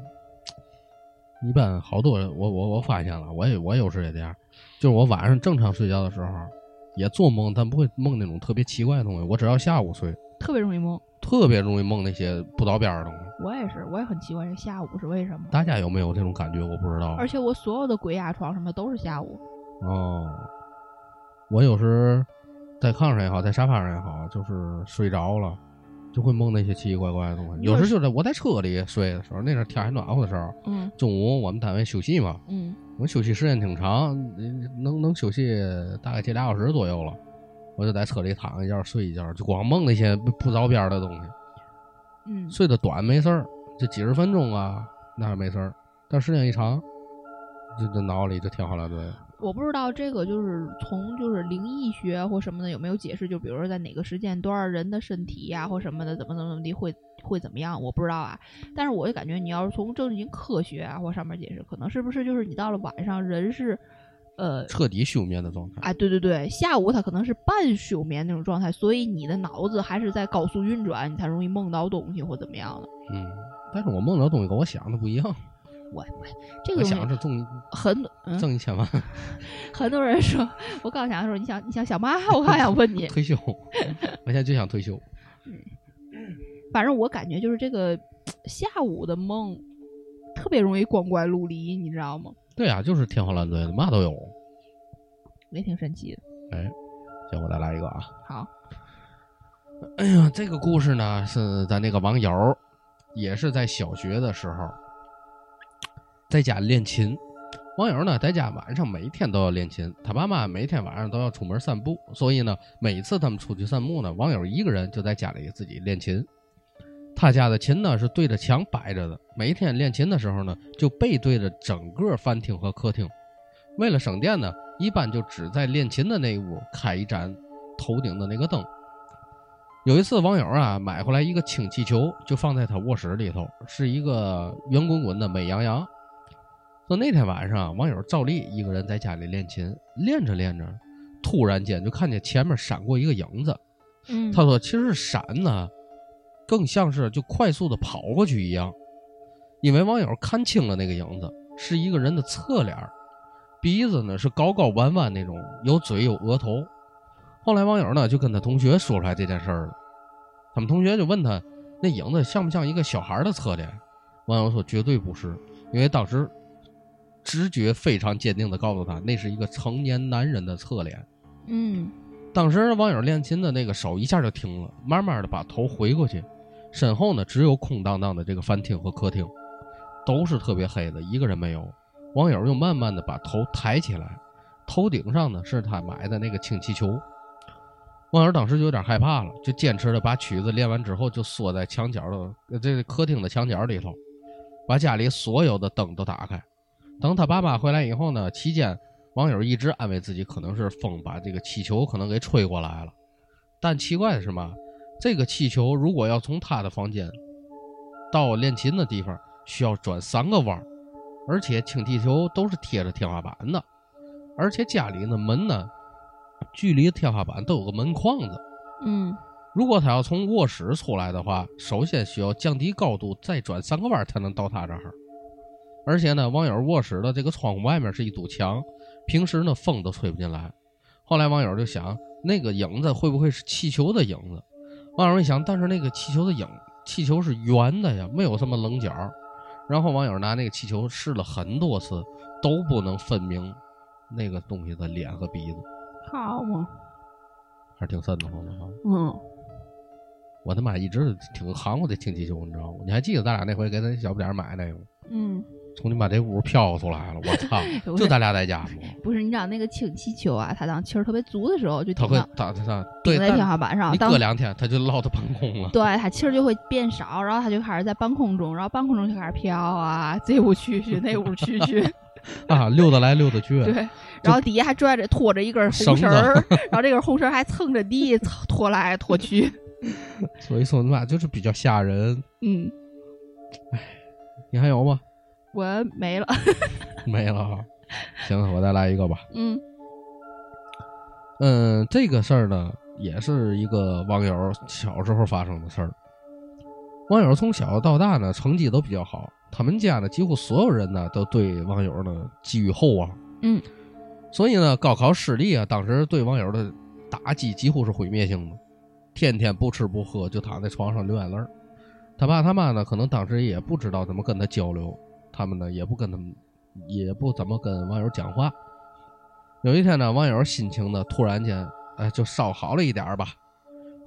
一般好多人，我我我发现了，我也我有时也这样，就是我晚上正常睡觉的时候也做梦，但不会梦那种特别奇怪的东西，我只要下午睡，特别容易梦。特别容易梦那些不着边儿的东西。我也是，我也很奇怪这下午是为什么。大家有没有这种感觉？我不知道。而且我所有的鬼压床什么的都是下午。哦，我有时在炕上也好，在沙发上也好，就是睡着了，就会梦那些奇奇怪怪的东西。有时就在我在车里睡的时候，那阵儿天还暖和的时候，嗯中午我们单位休息嘛，嗯我休息时间挺长，能能休息大概这俩小时左右了。我就在车里躺一觉睡一觉，就光梦那些不不着边的东西。嗯，睡得短没事儿，就几十分钟啊，那还没事儿。但时间一长，就这脑里就天花乱坠。我不知道这个就是从就是灵异学或什么的有没有解释，就比如说在哪个时间段人的身体呀、或什么的怎么怎么怎么地会会怎么样，我不知道啊。但是我就感觉你要是从正经科学啊或上面解释，可能是不是就是你到了晚上人是呃彻底休眠的状态。啊，对对对，下午他可能是半休眠那种状态，所以你的脑子还是在高速运转，你才容易梦到东西或怎么样的。嗯，但是我梦到东西跟我想的不一样。我我这个我想是中很多嗯，挣一千万很多人说，我刚想说你想你想想嘛？我刚想问你，退休，我现在就想退休。嗯反正我感觉就是这个下午的梦特别容易光怪陆离，你知道吗？对啊，就是天花乱坠的，嘛都有。也挺神奇的。哎，行，我再来一个啊。好，哎呀，这个故事呢是咱那个网友，也是在小学的时候，在家练琴。网友呢在家晚上每天都要练琴，他爸妈每天晚上都要出门散步，所以呢，每次他们出去散步呢，网友一个人就在家里自己练琴。他家的琴呢是对着墙摆着的，每天练琴的时候呢，就背对着整个饭厅和客厅。为了省电呢，一般就只在练琴的那一屋开一盏头顶的那个灯。有一次，网友啊买回来一个氢气球，就放在他卧室里头，是一个圆滚滚的美羊羊。说那天晚上，网友赵丽一个人在家里练琴，练着练着，突然间就看见前面闪过一个影子。嗯，他说：“其实闪呢，更像是就快速的跑过去一样，因为网友看清了那个影子是一个人的侧脸，鼻子呢是高高弯弯那种，有嘴有额头。后来网友呢就跟他同学说出来这件事儿了，他们同学就问他那影子像不像一个小孩的侧脸？网友说绝对不是，因为当时直觉非常坚定的告诉他那是一个成年男人的侧脸。嗯当时网友练琴的那个手一下就停了，慢慢的把头回过去，身后呢只有空荡荡的这个饭厅和客厅，都是特别黑的，一个人没有。网友又慢慢的把头抬起来，头顶上呢是他买的那个氢气球。网友当时就有点害怕了，就坚持的把曲子练完之后，就缩在墙角的呃这个客厅的墙角里头，把家里所有的灯都打开。等他爸妈回来以后呢，期间网友一直安慰自己，可能是风把这个气球可能给吹过来了。但奇怪的是嘛，这个气球如果要从他的房间到练琴的地方，需要转三个弯儿，而且氢气球都是贴着天花板的，而且家里的门呢，距离天花板都有个门框子。嗯如果他要从卧室出来的话，首先需要降低高度，再转三个弯儿才能到他这儿。而且呢，网友卧室的这个窗户外面是一堵墙，平时呢风都吹不进来。后来网友就想，那个影子会不会是气球的影子？网友一想，但是那个气球的影，气球是圆的呀，没有什么棱角。然后网友拿那个气球试了很多次，都不能分明那个东西的脸和鼻子，好嘛，还是挺瘆得慌的哈。嗯我他妈一直挺含糊的氢气球，你知道吗？你还记得咱俩那回给咱小不点儿买那个吗？嗯，从你把这屋飘出来了，我操！(laughs) 就咱俩在家吗？不是你知道那个氢气球啊，它当气儿特别足的时候就它会顶到他他他对，顶在天花板上，当你隔两天它就落到半空了。(laughs) 对它气儿就会变少，然后它就开始在半空中，然后半空中就开始飘啊，这屋去去，那屋去去，(laughs) 啊，溜达来溜达去。对，然后底下还拽着拖着一根红绳儿，然后这根红绳还蹭着地拖来拖去，所以说他妈就是比较吓人。嗯，哎你还有吗？我没了，(laughs) 没了啊。行，我再来一个吧。嗯嗯，这个事儿呢，也是一个网友小时候发生的事儿。网友从小到大呢，成绩都比较好，他们家呢，几乎所有人呢，都对网友呢寄予厚望。嗯，所以呢，高考失利啊，当时对网友的打击几乎是毁灭性的，天天不吃不喝，就躺在床上流眼泪儿。他爸他妈呢，可能当时也不知道怎么跟他交流，他们呢也不跟他们，也不怎么跟网友讲话。有一天呢，网友心情呢突然间，哎，就稍好了一点吧，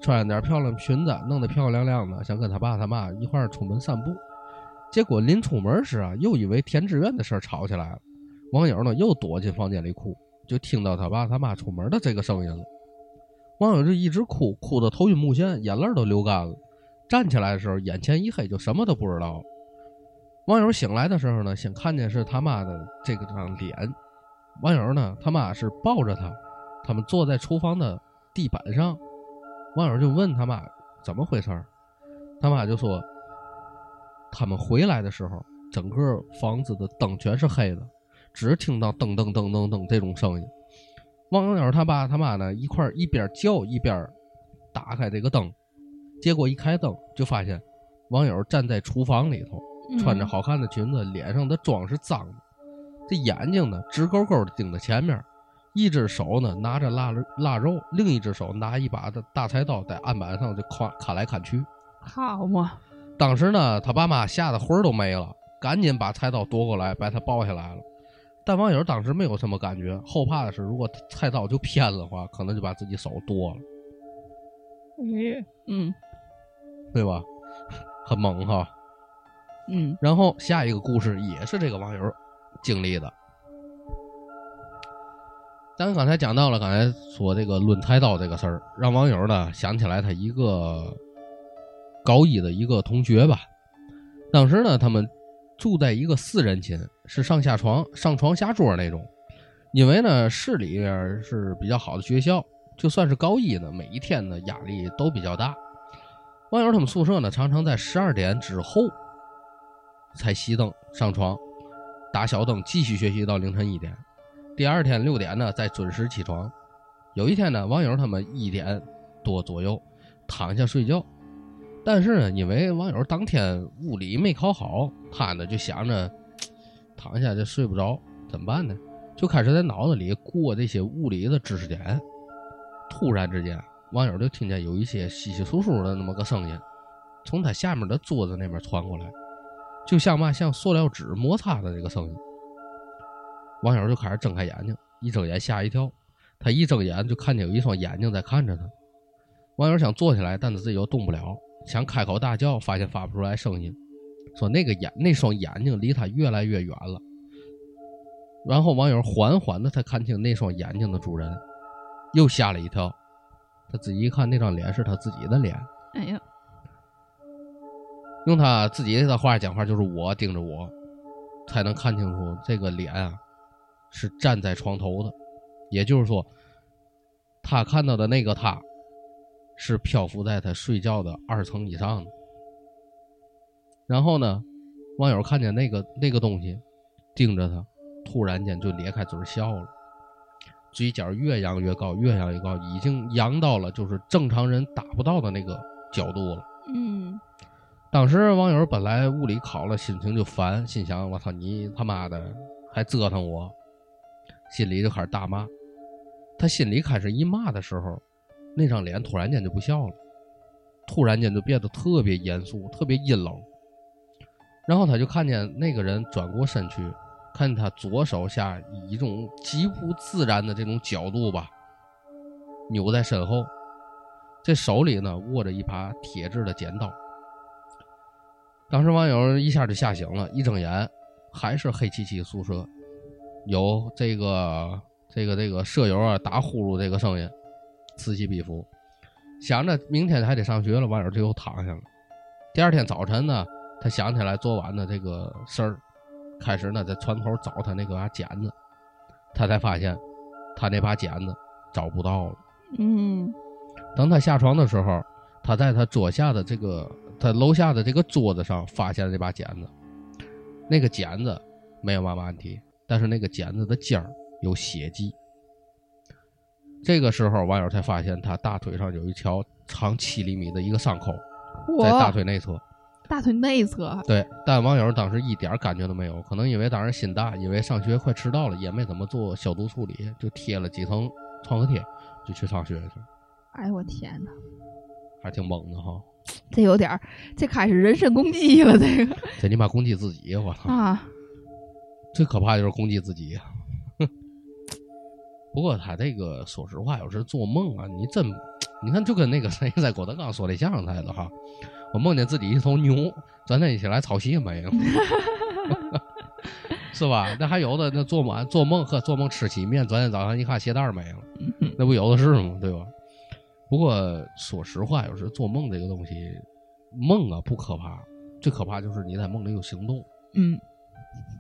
穿点漂亮裙子，弄得漂漂亮亮的，想跟他爸他妈一块儿出门散步。结果临出门时啊，又因为填志愿的事儿吵起来了。网友呢又躲进房间里哭，就听到他爸他妈出门的这个声音了。网友就一直哭，哭得头晕目眩，眼泪都流干了。站起来的时候，眼前一黑，就什么都不知道了。网友醒来的时候呢，先看见是他妈的这个张脸。网友呢，他妈是抱着他，他们坐在厨房的地板上。网友就问他妈怎么回事儿，他妈就说，他们回来的时候，整个房子的灯全是黑的，只听到噔噔噔噔噔这种声音。网友他爸他妈呢一块一边叫一边打开这个灯，结果一开灯就发现网友站在厨房里头，穿着好看的裙子，脸上的妆是脏的，这眼睛呢直勾勾的盯着前面，一只手呢拿着腊腊肉，另一只手拿一把的大菜刀在案板上就砍砍来砍去。好嘛，当时呢，他爸妈吓得魂儿都没了，赶紧把菜刀夺过来，把他抱下来了。但网友当时没有什么感觉，后怕的是，如果菜刀就偏了的话，可能就把自己手剁了，嗯对吧？(laughs) 很猛哈。嗯然后下一个故事也是这个网友经历的。咱刚才讲到了，刚才说这个抡菜刀这个事儿，让网友呢想起来他一个高一的一个同学吧。当时呢，他们住在一个四人寝，是上下床、上床下桌那种。因为呢，市里边是比较好的学校，就算是高一呢，每一天的压力都比较大。网友他们宿舍呢，常常在十二点之后才熄灯上床，打小灯继续学习到凌晨一点。第二天六点呢，再准时起床。有一天呢，网友他们一点多左右躺下睡觉，但是呢，因为网友当天物理没考好，他呢就想着躺下就睡不着，怎么办呢？就开始在脑子里过这些物理的知识点。突然之间，网友就听见有一些稀稀疏疏的那么个声音，从他下面的桌子那边传过来，就像嘛像塑料纸摩擦的这个声音。网友就开始睁开眼睛，一睁眼吓一跳。他一睁眼就看见有一双眼睛在看着他。网友想坐起来，但是自己又动不了，想开口大叫，发现发不出来声音。说那个眼那双眼睛离他越来越远了。然后网友缓缓的才看清那双眼睛的主人，又吓了一跳。他自己一看，那张脸是他自己的脸。哎呀，用他自己的话讲话，就是我盯着我，才能看清楚这个脸啊，是站在床头的。也就是说，他看到的那个他，是漂浮在他睡觉的二层以上的。然后呢，网友看见那个那个东西盯着他，突然间就咧开嘴笑了，嘴角越扬越高，越扬越高，已经扬到了就是正常人达不到的那个角度了。嗯，当时网友本来物理考了，心情就烦，心想：我操，你他妈的还折腾我！心里就开始大骂。他心里开始一骂的时候，那张脸突然间就不笑了，突然间就变得特别严肃，特别阴冷。然后他就看见那个人转过身去，看他左手下以一种极不自然的这种角度吧，扭在身后，这手里呢握着一把铁质的剪刀。当时网友一下就吓醒了，一睁眼还是黑漆漆宿舍，有这个这个这个舍友啊打呼噜这个声音，此起彼伏。想着明天还得上学了，网友就又躺下了。第二天早晨呢。他想起来昨晚的这个事儿，开始呢在床头找他那把剪子，他才发现他那把剪子找不到了。嗯，等他下床的时候，他在他桌下的这个他楼下的这个桌子上发现了这把剪子，那个剪子没有嘛问题，但是那个剪子的尖儿有血迹。这个时候，网友才发现他大腿上有一条长七厘米的一个伤口，在大腿内侧。大腿内侧，对，但网友当时一点感觉都没有，可能因为当时心大，因为上学快迟到了，也没怎么做消毒处理，就贴了几层创可贴，就去上学去了。哎呦我天哪，还挺猛的哈！这有点儿这开始人身攻击了，这个这你妈攻击自己，我操！啊，最可怕就是攻击自己。不过他这个说实话，有时做梦啊，你真，你看就跟那个谁在郭德纲说的相声似的哈。我梦见自己一头牛，咱这一起来操戏没了，(laughs) 是吧？那还有的那做梦做梦和做梦吃起面，昨天早上一看鞋带没了，那不有的是吗？对吧？不过说实话，有时做梦这个东西，梦啊不可怕，最可怕就是你在梦里有行动，嗯，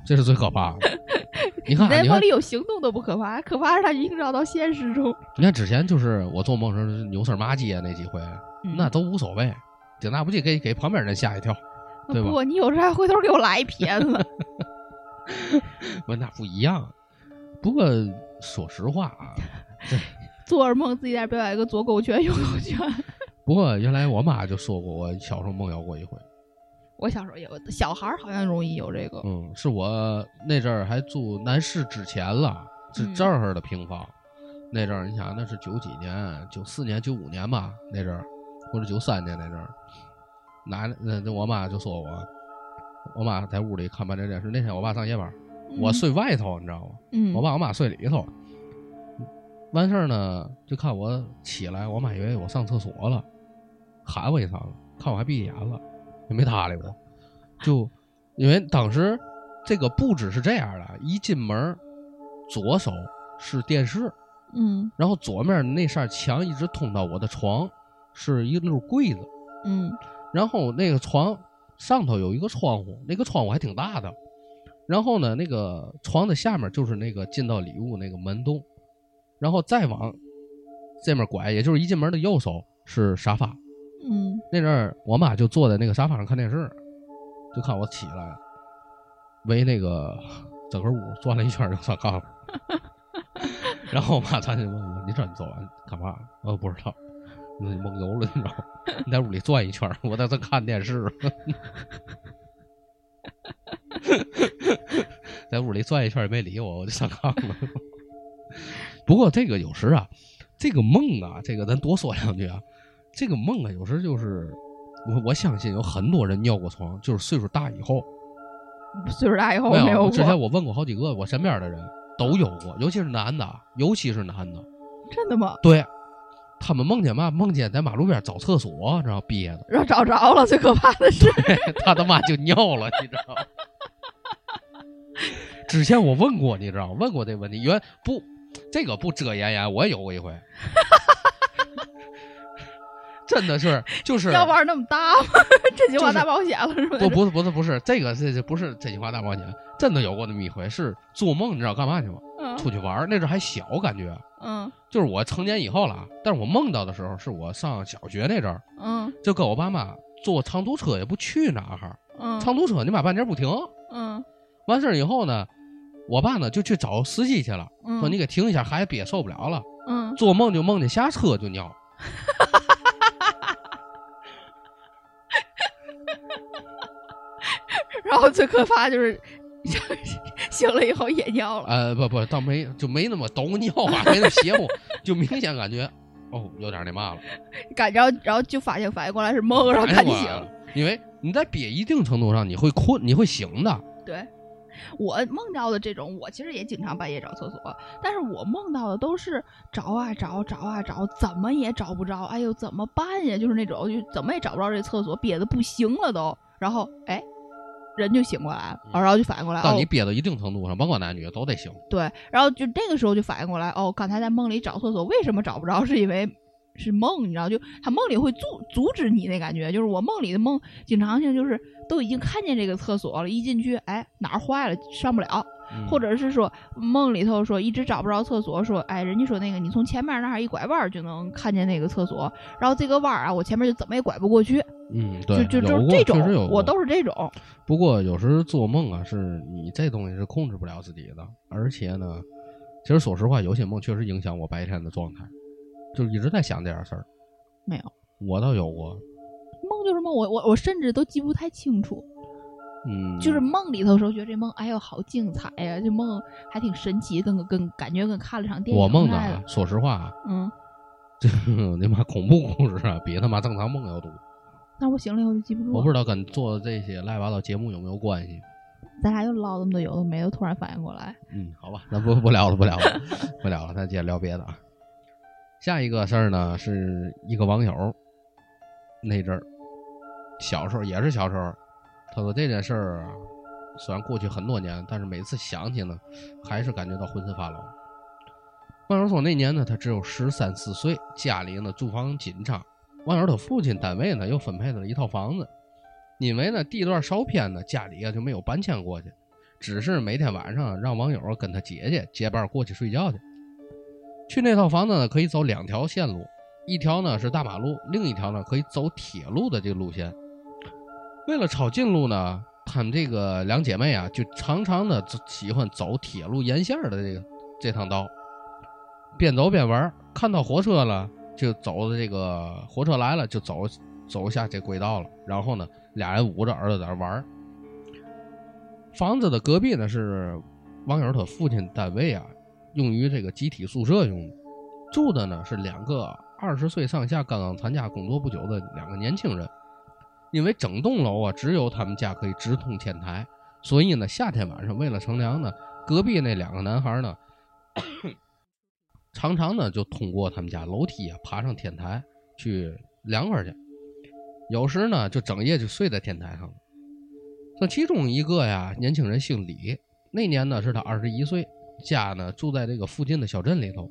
这是最可怕的。(laughs) 你看，在梦里有行动都不可怕，可怕是它映照到现实中。你看之前就是我做梦时扭身骂街那几回，那都无所谓。顶大不济给给旁边人吓一跳，对吧？不，你有时候还回头给我来一片子。不，(laughs) 那不一样。不过说实话啊，(laughs) (laughs) 做噩梦自己在表演一个左勾拳、右勾拳。(laughs) 不过原来我妈就说过，我小时候梦游过一回。我小时候也有，小孩好像容易有这个。嗯，是我那阵儿还住南市之前了，是这儿的平房。那阵儿你想，那是九几年、九四年、九五年吧？那阵儿。或者九三年那阵儿，奶那那我妈就说我，我妈在屋里看半天电视。那天我爸上夜班，我睡外头，你知道吗？嗯。我爸我妈睡里头。完事儿呢，就看我起来，我妈以为我上厕所了，喊我一声，看我还闭眼了，也没搭理我。就因为当时这个布置是这样的：一进门，左手是电视，嗯，然后左面那扇墙一直通到我的床。是一溜柜子，嗯，然后那个床上头有一个窗户，那个窗户还挺大的。然后呢，那个床的下面就是那个进到里屋那个门洞，然后再往这面拐，也就是一进门的右手是沙发。嗯那阵儿我妈就坐在那个沙发上看电视，就看我起来，围那个整个屋转了一圈就上炕了。(laughs) 然后我妈上去问我：“你这你做完干嘛？”我不知道，你梦游了，你知道吗？(laughs) 你在屋里转一圈，我在这看电视，(laughs) 在屋里转一圈也没理我，我就上炕了。不过这个有时啊，这个梦啊，这个咱多说两句啊。这个梦啊，有时就是我我相信有很多人尿过床，就是岁数大以后。岁数大以后没有过。之前我问过好几个我身边的人都有过，尤其是男的，尤其是男的。真的吗？对，他们梦见嘛？梦见在马路边找厕所，然后憋的，然后找着了，最可怕的是，他他妈就尿了，你知道吗？之前我问过，你知道吗？问过这个问题，原不这个不遮掩掩，我也有过一回。真的是，就是要玩那么大吗？真心话大冒险了是吧？不不是不是不是这个这这不是真心话大冒险，真的有过那么一回，是做梦，你知道干嘛去吗？嗯出去玩，那阵还小，感觉嗯就是我成年以后了，但是我梦到的时候是我上小学那阵儿，嗯就跟我爸妈坐长途车也不去哪儿，嗯长途车你妈半截不停，嗯完事儿以后呢，我爸呢就去找司机去了，嗯，说你给停一下，孩子憋受不了了，嗯做梦就梦见下车就尿，(laughs) 然后最可怕就是 (laughs) 醒了以后也尿了。呃不不倒没就没那么抖尿啊，没那么邪乎，就明显感觉哦有点那嘛了。(laughs) 感然后然后就发现反应过来是梦，然后赶紧醒了。因为你在憋一定程度上，你会困，你会醒的。对，我梦到的这种，我其实也经常半夜找厕所，但是我梦到的都是找啊找，找啊找，怎么也找不着，哎呦怎么办呀？就是那种就怎么也找不着这厕所，憋得不行了都，然后哎，人就醒过来了，然后就反应过来，哦当你憋到一定程度上，甭管男女都得醒。对，然后就那个时候就反应过来，哦，刚才在梦里找厕所为什么找不着？是因为是梦，你知道，就他梦里会阻阻止你那感觉，就是我梦里的梦经常性就是都已经看见这个厕所了，一进去，哎哪儿坏了上不了，嗯。或者是说梦里头说一直找不着厕所，说哎人家说那个你从前面那儿一拐弯儿就能看见那个厕所，然后这个弯儿啊我前面就怎么也拐不过去，嗯，对，就就就是这种，我都是这种，不过有时做梦啊，是你这东西是控制不了自己的，而且呢，其实说实话，有些梦确实影响我白天的状态，就一直在想这点事儿。没有我倒有过，梦就是梦，我我我甚至都记不太清楚。嗯，就是梦里头的时候，觉得这梦哎呦好精彩呀，这梦还挺神奇，跟跟感觉跟看了场电影我梦的说实话啊，嗯，(laughs) 这他妈恐怖故事啊，比他妈正常梦要多。但是我醒了以后就记不住。我不知道跟做这些乱七八糟节目有没有关系。咱俩又唠那么多有的没的，突然反应过来，嗯，好吧，那不不聊了，不聊了，(laughs) 不聊了，咱接着聊别的啊。下一个事儿呢，是一个网友那阵儿小时候也是小时候，他说这件事儿，虽然过去很多年，但是每次想起呢，还是感觉到浑身发冷。网友说那年呢，他只有十三四岁，家里呢住房紧张，网友他父亲单位呢又分配了一套房子，因为呢地段稍偏呢，家里啊就没有搬迁过去。只是每天晚上让网友跟他姐姐结伴过去睡觉去。去那套房子呢，可以走两条线路，一条呢是大马路，另一条呢可以走铁路的这个路线。为了抄近路呢，她们这个两姐妹啊，就常常的喜欢走铁路沿线的这个这趟道，边走边玩，看到火车了就走的这个火车来了就走走下这轨道了，然后呢俩人捂着耳朵在那玩。房子的隔壁呢是网友他父亲单位啊，用于这个集体宿舍用的。住的呢是两个二十岁上下、刚刚参加工作不久的两个年轻人。因为整栋楼啊只有他们家可以直通天台，所以呢夏天晚上为了乘凉呢，隔壁那两个男孩呢，常常呢就通过他们家楼梯啊爬上天台去凉快去。有时呢就整夜就睡在天台上了。说其中一个呀，年轻人姓李，那年呢是他二十一岁，家呢住在这个附近的小镇里头。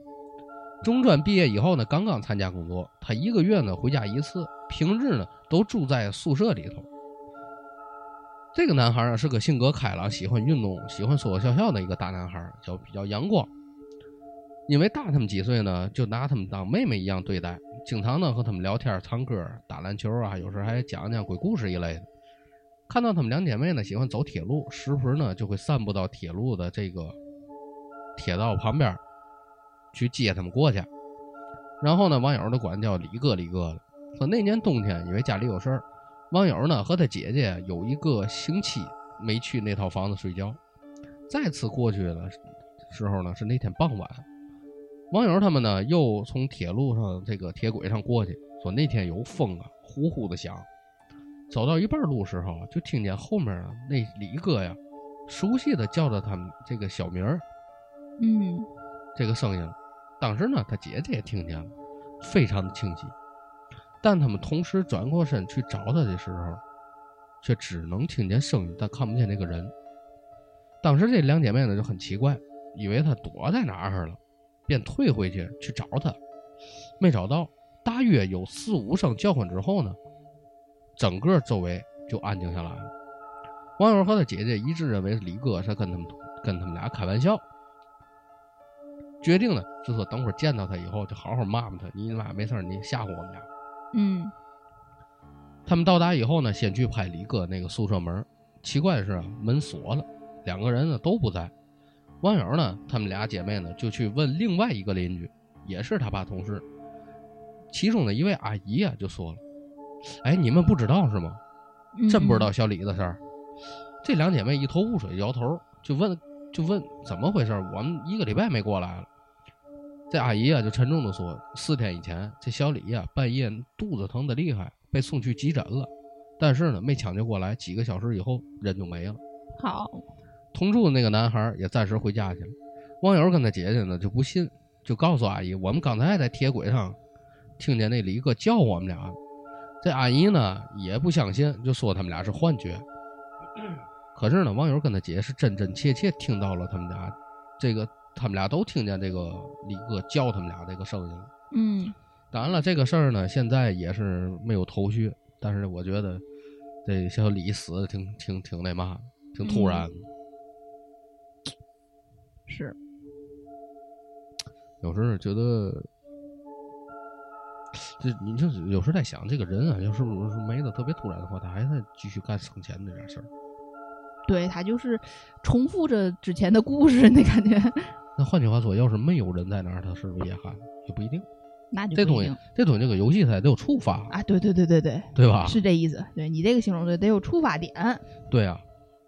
中专毕业以后呢，刚刚参加工作，他一个月呢回家一次，平日呢都住在宿舍里头。这个男孩啊是个性格开朗、喜欢运动、喜欢说说笑笑的一个大男孩，叫比较阳光。因为大他们几岁呢，就拿他们当妹妹一样对待，经常呢和他们聊天、唱歌、打篮球啊，有时还讲讲鬼故事一类的。看到他们两姐妹呢喜欢走铁路，时不时呢就会散步到铁路的这个铁道旁边去接他们过去。然后呢，网友都管叫李哥李哥的。说那年冬天，因为家里有事儿，网友呢和他姐姐有一个星期没去那套房子睡觉。再次过去的时候呢，是那天傍晚。网友他们呢又从铁路上这个铁轨上过去，说那天有风啊，呼呼的响。走到一半路时候，就听见后面啊那李哥呀，熟悉的叫着他们这个小名儿，嗯这个声音。当时呢，他姐姐也听见了，非常的清晰。但他们同时转过身去找他的时候，却只能听见声音，但看不见那个人。当时这两姐妹呢就很奇怪，以为他躲在哪儿了，便退回去去找他，没找到。大约有四五声叫唤之后呢，整个周围就安静下来了。网友和他姐姐一致认为李哥是跟他们跟他们俩开玩笑，决定呢就说等会儿见到他以后就好好骂骂他，你妈没事儿你吓唬我们俩。嗯他们到达以后呢，先去拍李哥那个宿舍门。奇怪的是啊，门锁了，两个人呢都不在。网友呢，他们俩姐妹呢就去问另外一个邻居，也是他爸同事。其中的一位阿姨啊就说了：“哎，你们不知道是吗？嗯，真不知道小李的事儿。”这两姐妹一头雾水，摇头就问就问怎么回事？我们一个礼拜没过来了。这阿姨啊就沉重的说：“四天以前，这小李呀、半夜肚子疼的厉害，被送去急诊了，但是呢没抢救过来，几个小时以后人就没了。好，同住的那个男孩也暂时回家去了。网友跟他姐姐呢就不信，就告诉阿姨：“我们刚才在铁轨上听见那李哥叫我们俩。”这阿姨呢也不相信，就说他们俩是幻觉。(clears throat) 可是呢，网友跟他姐是真真切切听到了他们俩这个，他们俩都听见这个李哥叫他们俩这个声音了。嗯当然了，这个事儿呢，现在也是没有头绪。但是我觉得这小李死的挺挺挺那嘛，挺突然的。是，有时候觉得，这你就是有时候在想，这个人啊，要是不是没的特别突然的话，他还在继续干生前这点事儿。对他就是重复着之前的故事，那感觉，那换句话说，要是没有人在那儿，他是不是也喊？也不一定。那就这东西这东西这个游戏它得有触发，啊，对对对对对，对吧？是这意思。对你这个形容对，得有触发点。对啊，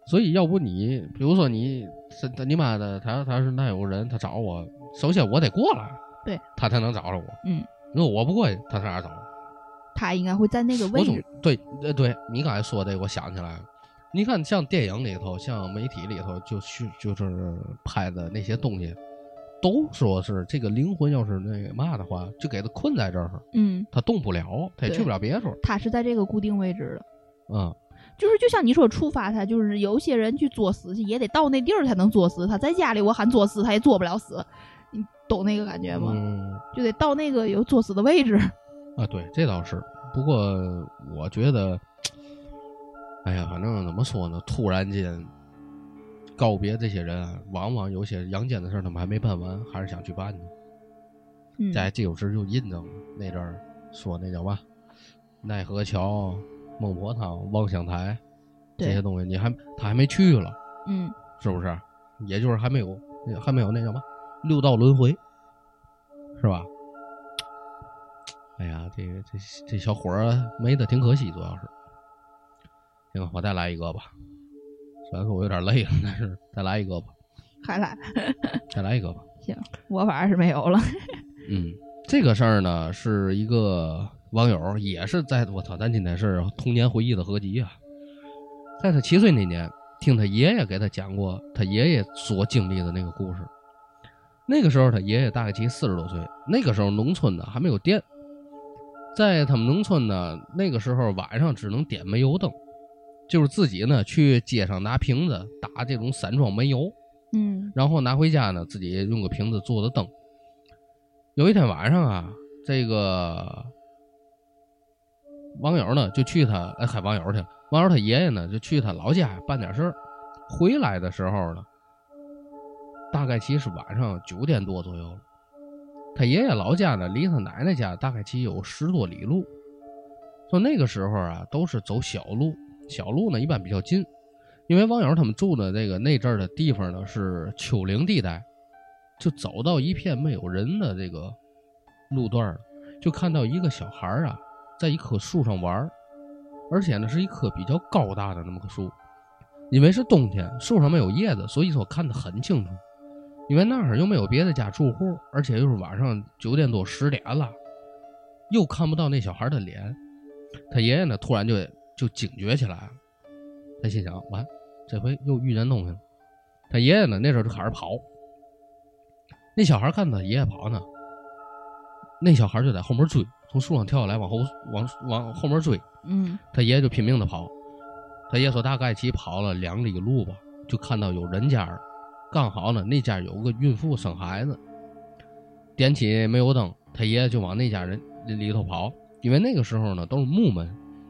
所以要不你，比如说你是他你妈的，他他是那有人他找我，首先我得过来，对，他才能找着我。嗯，如果我不过去，他上哪儿找我？他应该会在那个位置。对呃对你刚才说的，我想起来了。你看，像电影里头，像媒体里头，就是就是拍的那些东西，都说是这个灵魂要是那个嘛的话，就给他困在这儿，嗯，他动不了，他也去不了别处。他是在这个固定位置的。嗯，就是就像你说触发他，就是有些人去作死去，也得到那地儿才能作死。他在家里我喊作死，他也作不了死，你懂那个感觉吗？嗯就得到那个有作死的位置。啊，对，这倒是。不过我觉得，哎呀，反正怎么说呢，突然间告别这些人啊，往往有些阳间的事儿他们还没办完，还是想去办呢。嗯，在这有时就印证了那阵儿说那叫嘛，奈何桥、孟婆汤、望乡台这些东西，你还他还没去了，嗯，是不是？也就是还没有还没有那叫嘛六道轮回，是吧？哎呀，这个这这小伙儿没的挺可惜，主要是。行，我再来一个吧。虽然说我有点累了，但是再来一个吧，还来再来一个吧。(laughs) 行，我反正是没有了。嗯，这个事儿呢，是一个网友，也是在我操，咱今天是童年回忆的合集啊。在他七岁那年，听他爷爷给他讲过他爷爷所经历的那个故事。那个时候他爷爷大概其四十多岁，那个时候农村呢还没有电，在他们农村呢，那个时候晚上只能点煤油灯，就是自己呢去街上拿瓶子打这种散装煤油，嗯然后拿回家呢，自己用个瓶子做的灯。有一天晚上啊，这个网友呢就去他哎嗨网友去了，网友他爷爷呢就去他老家办点事儿，回来的时候呢，大概其是晚上九点多左右了。他爷爷老家呢离他奶奶家大概其有十多里路，说那个时候啊都是走小路，小路呢一般比较近，因为网友他们住的这个那阵儿的地方呢是丘陵地带。就走到一片没有人的这个路段儿，就看到一个小孩儿啊，在一棵树上玩儿，而且呢是一棵比较高大的那么个树。因为是冬天，树上没有叶子，所以说看得很清楚。因为那儿又没有别的家住户，而且又是晚上九点多十点了，又看不到那小孩的脸。他爷爷呢，突然就就警觉起来了，他心想：完，这回又遇见东西了。他爷爷呢，那时候就开始跑。那小孩看他爷爷跑呢，那小孩就在后面追，从树上跳下来，往后往往后面追。嗯，他爷爷就拼命的跑。他爷说大概其跑了两里路吧，就看到有人家，刚好呢那家有个孕妇生孩子，点起煤油灯，他爷爷就往那家人里头跑，因为那个时候呢都是木门，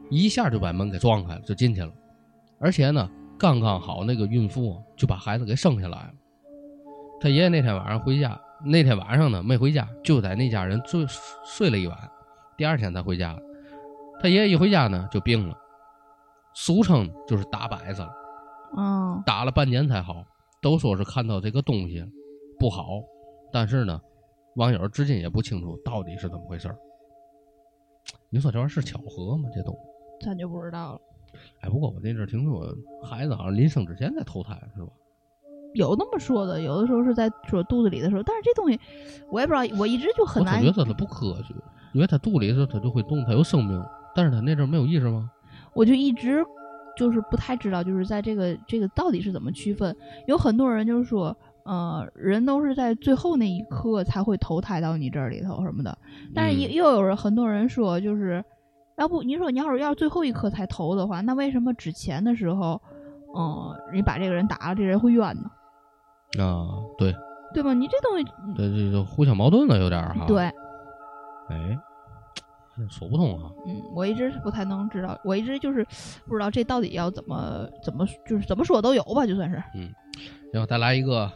一下就把门给撞开了，就进去了。而且呢，刚刚好那个孕妇就把孩子给生下来了。他爷爷那天晚上回家，那天晚上呢没回家，就在那家人睡睡了一晚，第二天才回家。他爷爷一回家呢就病了，俗称就是打摆子了，哦，打了半年才好。都说是看到这个东西不好，但是呢，网友至今也不清楚到底是怎么回事儿。你说这玩意儿是巧合吗？这东西？咱就不知道了。哎，不过我那阵儿听说孩子好像临生之前在投胎，是吧？有那么说的，有的时候是在说肚子里的时候，但是这东西我也不知道，我一直就很难我总。觉得它不科学，因为它肚里的时候它就会动，它有生命，但是它那阵儿没有意识吗？我就一直就是不太知道，就是在这个这个到底是怎么区分。有很多人就是说，呃，人都是在最后那一刻才会投胎到你这里头什么的，但是也嗯又有人很多人说，就是要不你说你要是要最后一刻才投的话，那为什么之前的时候，嗯、你把这个人打了，这人会冤呢？啊，对，对吧？你这东西，对这就互相矛盾了，有点哈。对，，哎，说不通啊。嗯，我一直是不太能知道，我一直就是不知道这到底要怎么怎么就是怎么说都有吧，就算是嗯行，再来一个，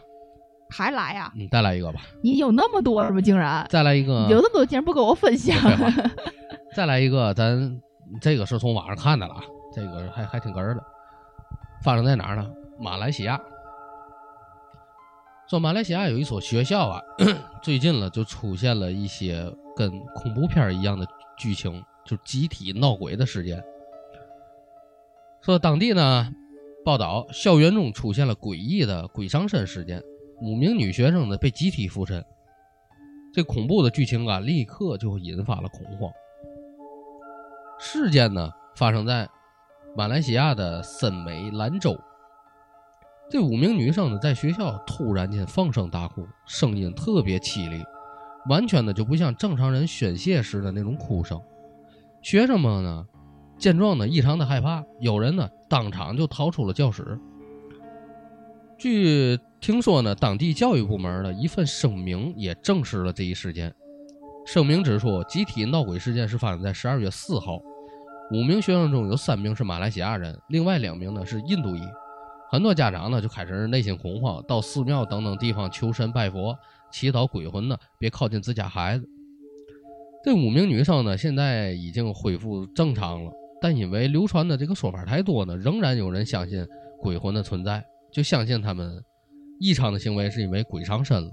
还来呀、嗯，再来一个吧，你有那么多是吗？竟然再来一个，有那么多，竟然不跟我分享？(laughs) 再来一个，咱这个是从网上看的了啊，这个还还挺哏儿的，发生在哪儿呢？马来西亚。说马来西亚有一所学校啊，(clears throat) 最近了就出现了一些跟恐怖片一样的剧情，就集体闹鬼的事件。说当地呢报道，校园中出现了诡异的鬼上身事件，五名女学生呢被集体附身。这恐怖的剧情啊，立刻就引发了恐慌。事件呢发生在马来西亚的森美兰州。这五名女生呢，在学校突然间放声大哭，声音特别凄厉，完全的就不像正常人宣泄时的那种哭声。学生们呢，见状呢，异常的害怕，有人呢当场就逃出了教室。据听说呢，当地教育部门的一份声明也证实了这一事件。声明指出，集体闹鬼事件是发生在十二月四号，五名学生中有三名是马来西亚人，另外两名呢是印度裔。很多家长呢就开始内心恐慌，到寺庙等等地方求神拜佛，祈祷鬼魂呢别靠近自家孩子。这五名女生呢现在已经恢复正常了，但因为流传的这个说法太多呢，仍然有人相信鬼魂的存在，就相信他们异常的行为是因为鬼上身了。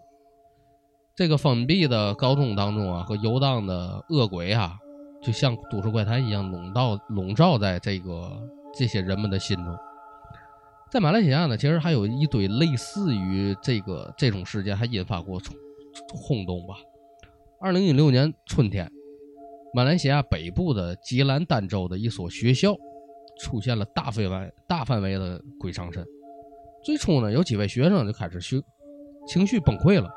这个封闭的高中当中啊，和游荡的恶鬼啊，就像都市怪谈一样笼罩笼罩在这个这些人们的心中。在马来西亚呢，其实还有一堆类似于这个这种事件，还引发过冲轰动吧。二零一六年春天，马来西亚北部的吉兰丹州的一所学校出现了大范围大范围的鬼上身。最初呢，有几位学生就开始学情绪崩溃了，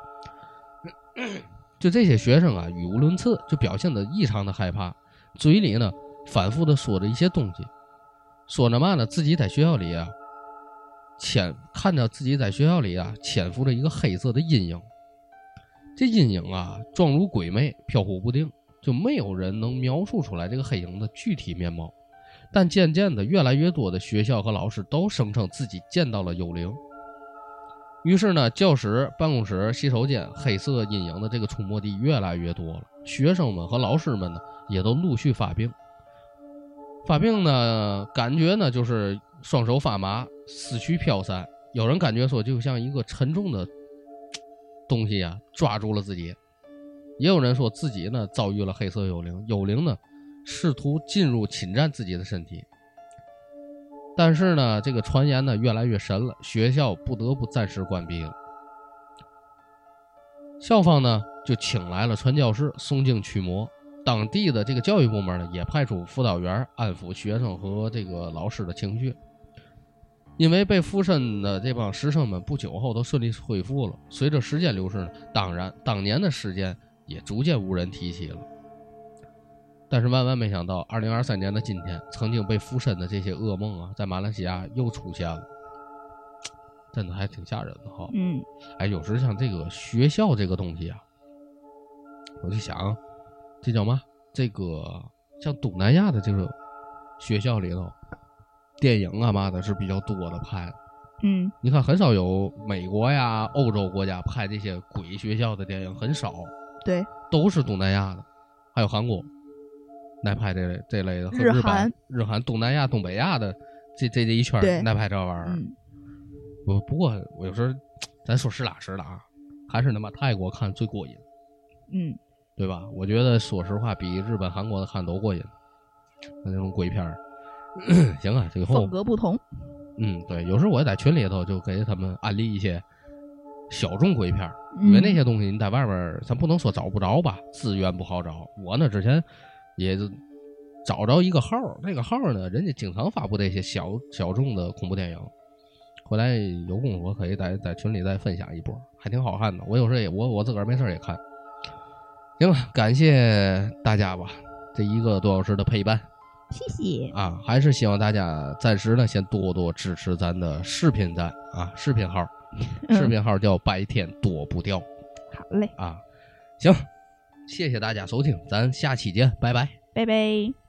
就这些学生啊，语无伦次，就表现得异常的害怕，嘴里呢反复的说着一些东西，说着嘛呢，自己在学校里啊。潜看着自己在学校里啊潜伏着一个黑色的阴影，这阴影啊，状如鬼魅，飘忽不定，就没有人能描述出来这个黑影的具体面貌。但渐渐的，越来越多的学校和老师都声称自己见到了幽灵。于是呢，教室、办公室、洗手间，黑色阴影的这个出没地越来越多了。学生们和老师们呢，也都陆续发病。发病呢，感觉呢就是双手发麻，思绪飘散。有人感觉说，就像一个沉重的东西呀抓住了自己。也有人说自己呢遭遇了黑色幽灵，幽灵呢试图进入侵占自己的身体。但是呢，这个传言呢越来越神了，学校不得不暂时关闭了。校方呢就请来了传教士诵经驱魔，当地的这个教育部门呢也派出辅导员安抚学生和这个老师的情绪。因为被附身的这帮师生们不久后都顺利恢复了。随着时间流逝呢，当然当年的事件也逐渐无人提起了。但是万万没想到，二零二三年的今天，曾经被附身的这些噩梦啊，在马来西亚又出现了，真的还挺吓人的哈。嗯哎，有时像这个学校这个东西啊，我就想，这叫嘛？这个像东南亚的这个学校里头，电影啊嘛的是比较多的拍。嗯你看，很少有美国呀、欧洲国家拍这些鬼学校的电影，很少，对，都是东南亚的，还有韩国来拍这类这类的，和日日韩本、日韩、东南亚、东北亚的这这这一圈对儿来拍这玩意儿。嗯不不过我有时候，咱说实打实的啊，还是他妈泰国看最过瘾，嗯对吧？我觉得说实话，比日本、韩国的看都过瘾。那种鬼片儿，(clears throat) 行啊，最后风格不同。嗯，对，有时候我也在群里头就给他们安利一些小众鬼片儿，因为嗯那些东西你在外边儿，咱不能说找不着吧，资源不好找。我呢之前也就找着一个号儿，那个号儿呢，人家经常发布这些小小众的恐怖电影。回来有功夫我可以在在群里再分享一波，还挺好看的。我有时候也我我自个儿没事儿也看。行了，感谢大家吧，这一个多小时的陪伴。谢谢。啊，还是希望大家暂时呢先多多支持咱的视频站啊，视频号，(laughs) 视频号叫白天躲不掉好嘞，啊。行，谢谢大家收听，咱下期见，拜拜。拜拜。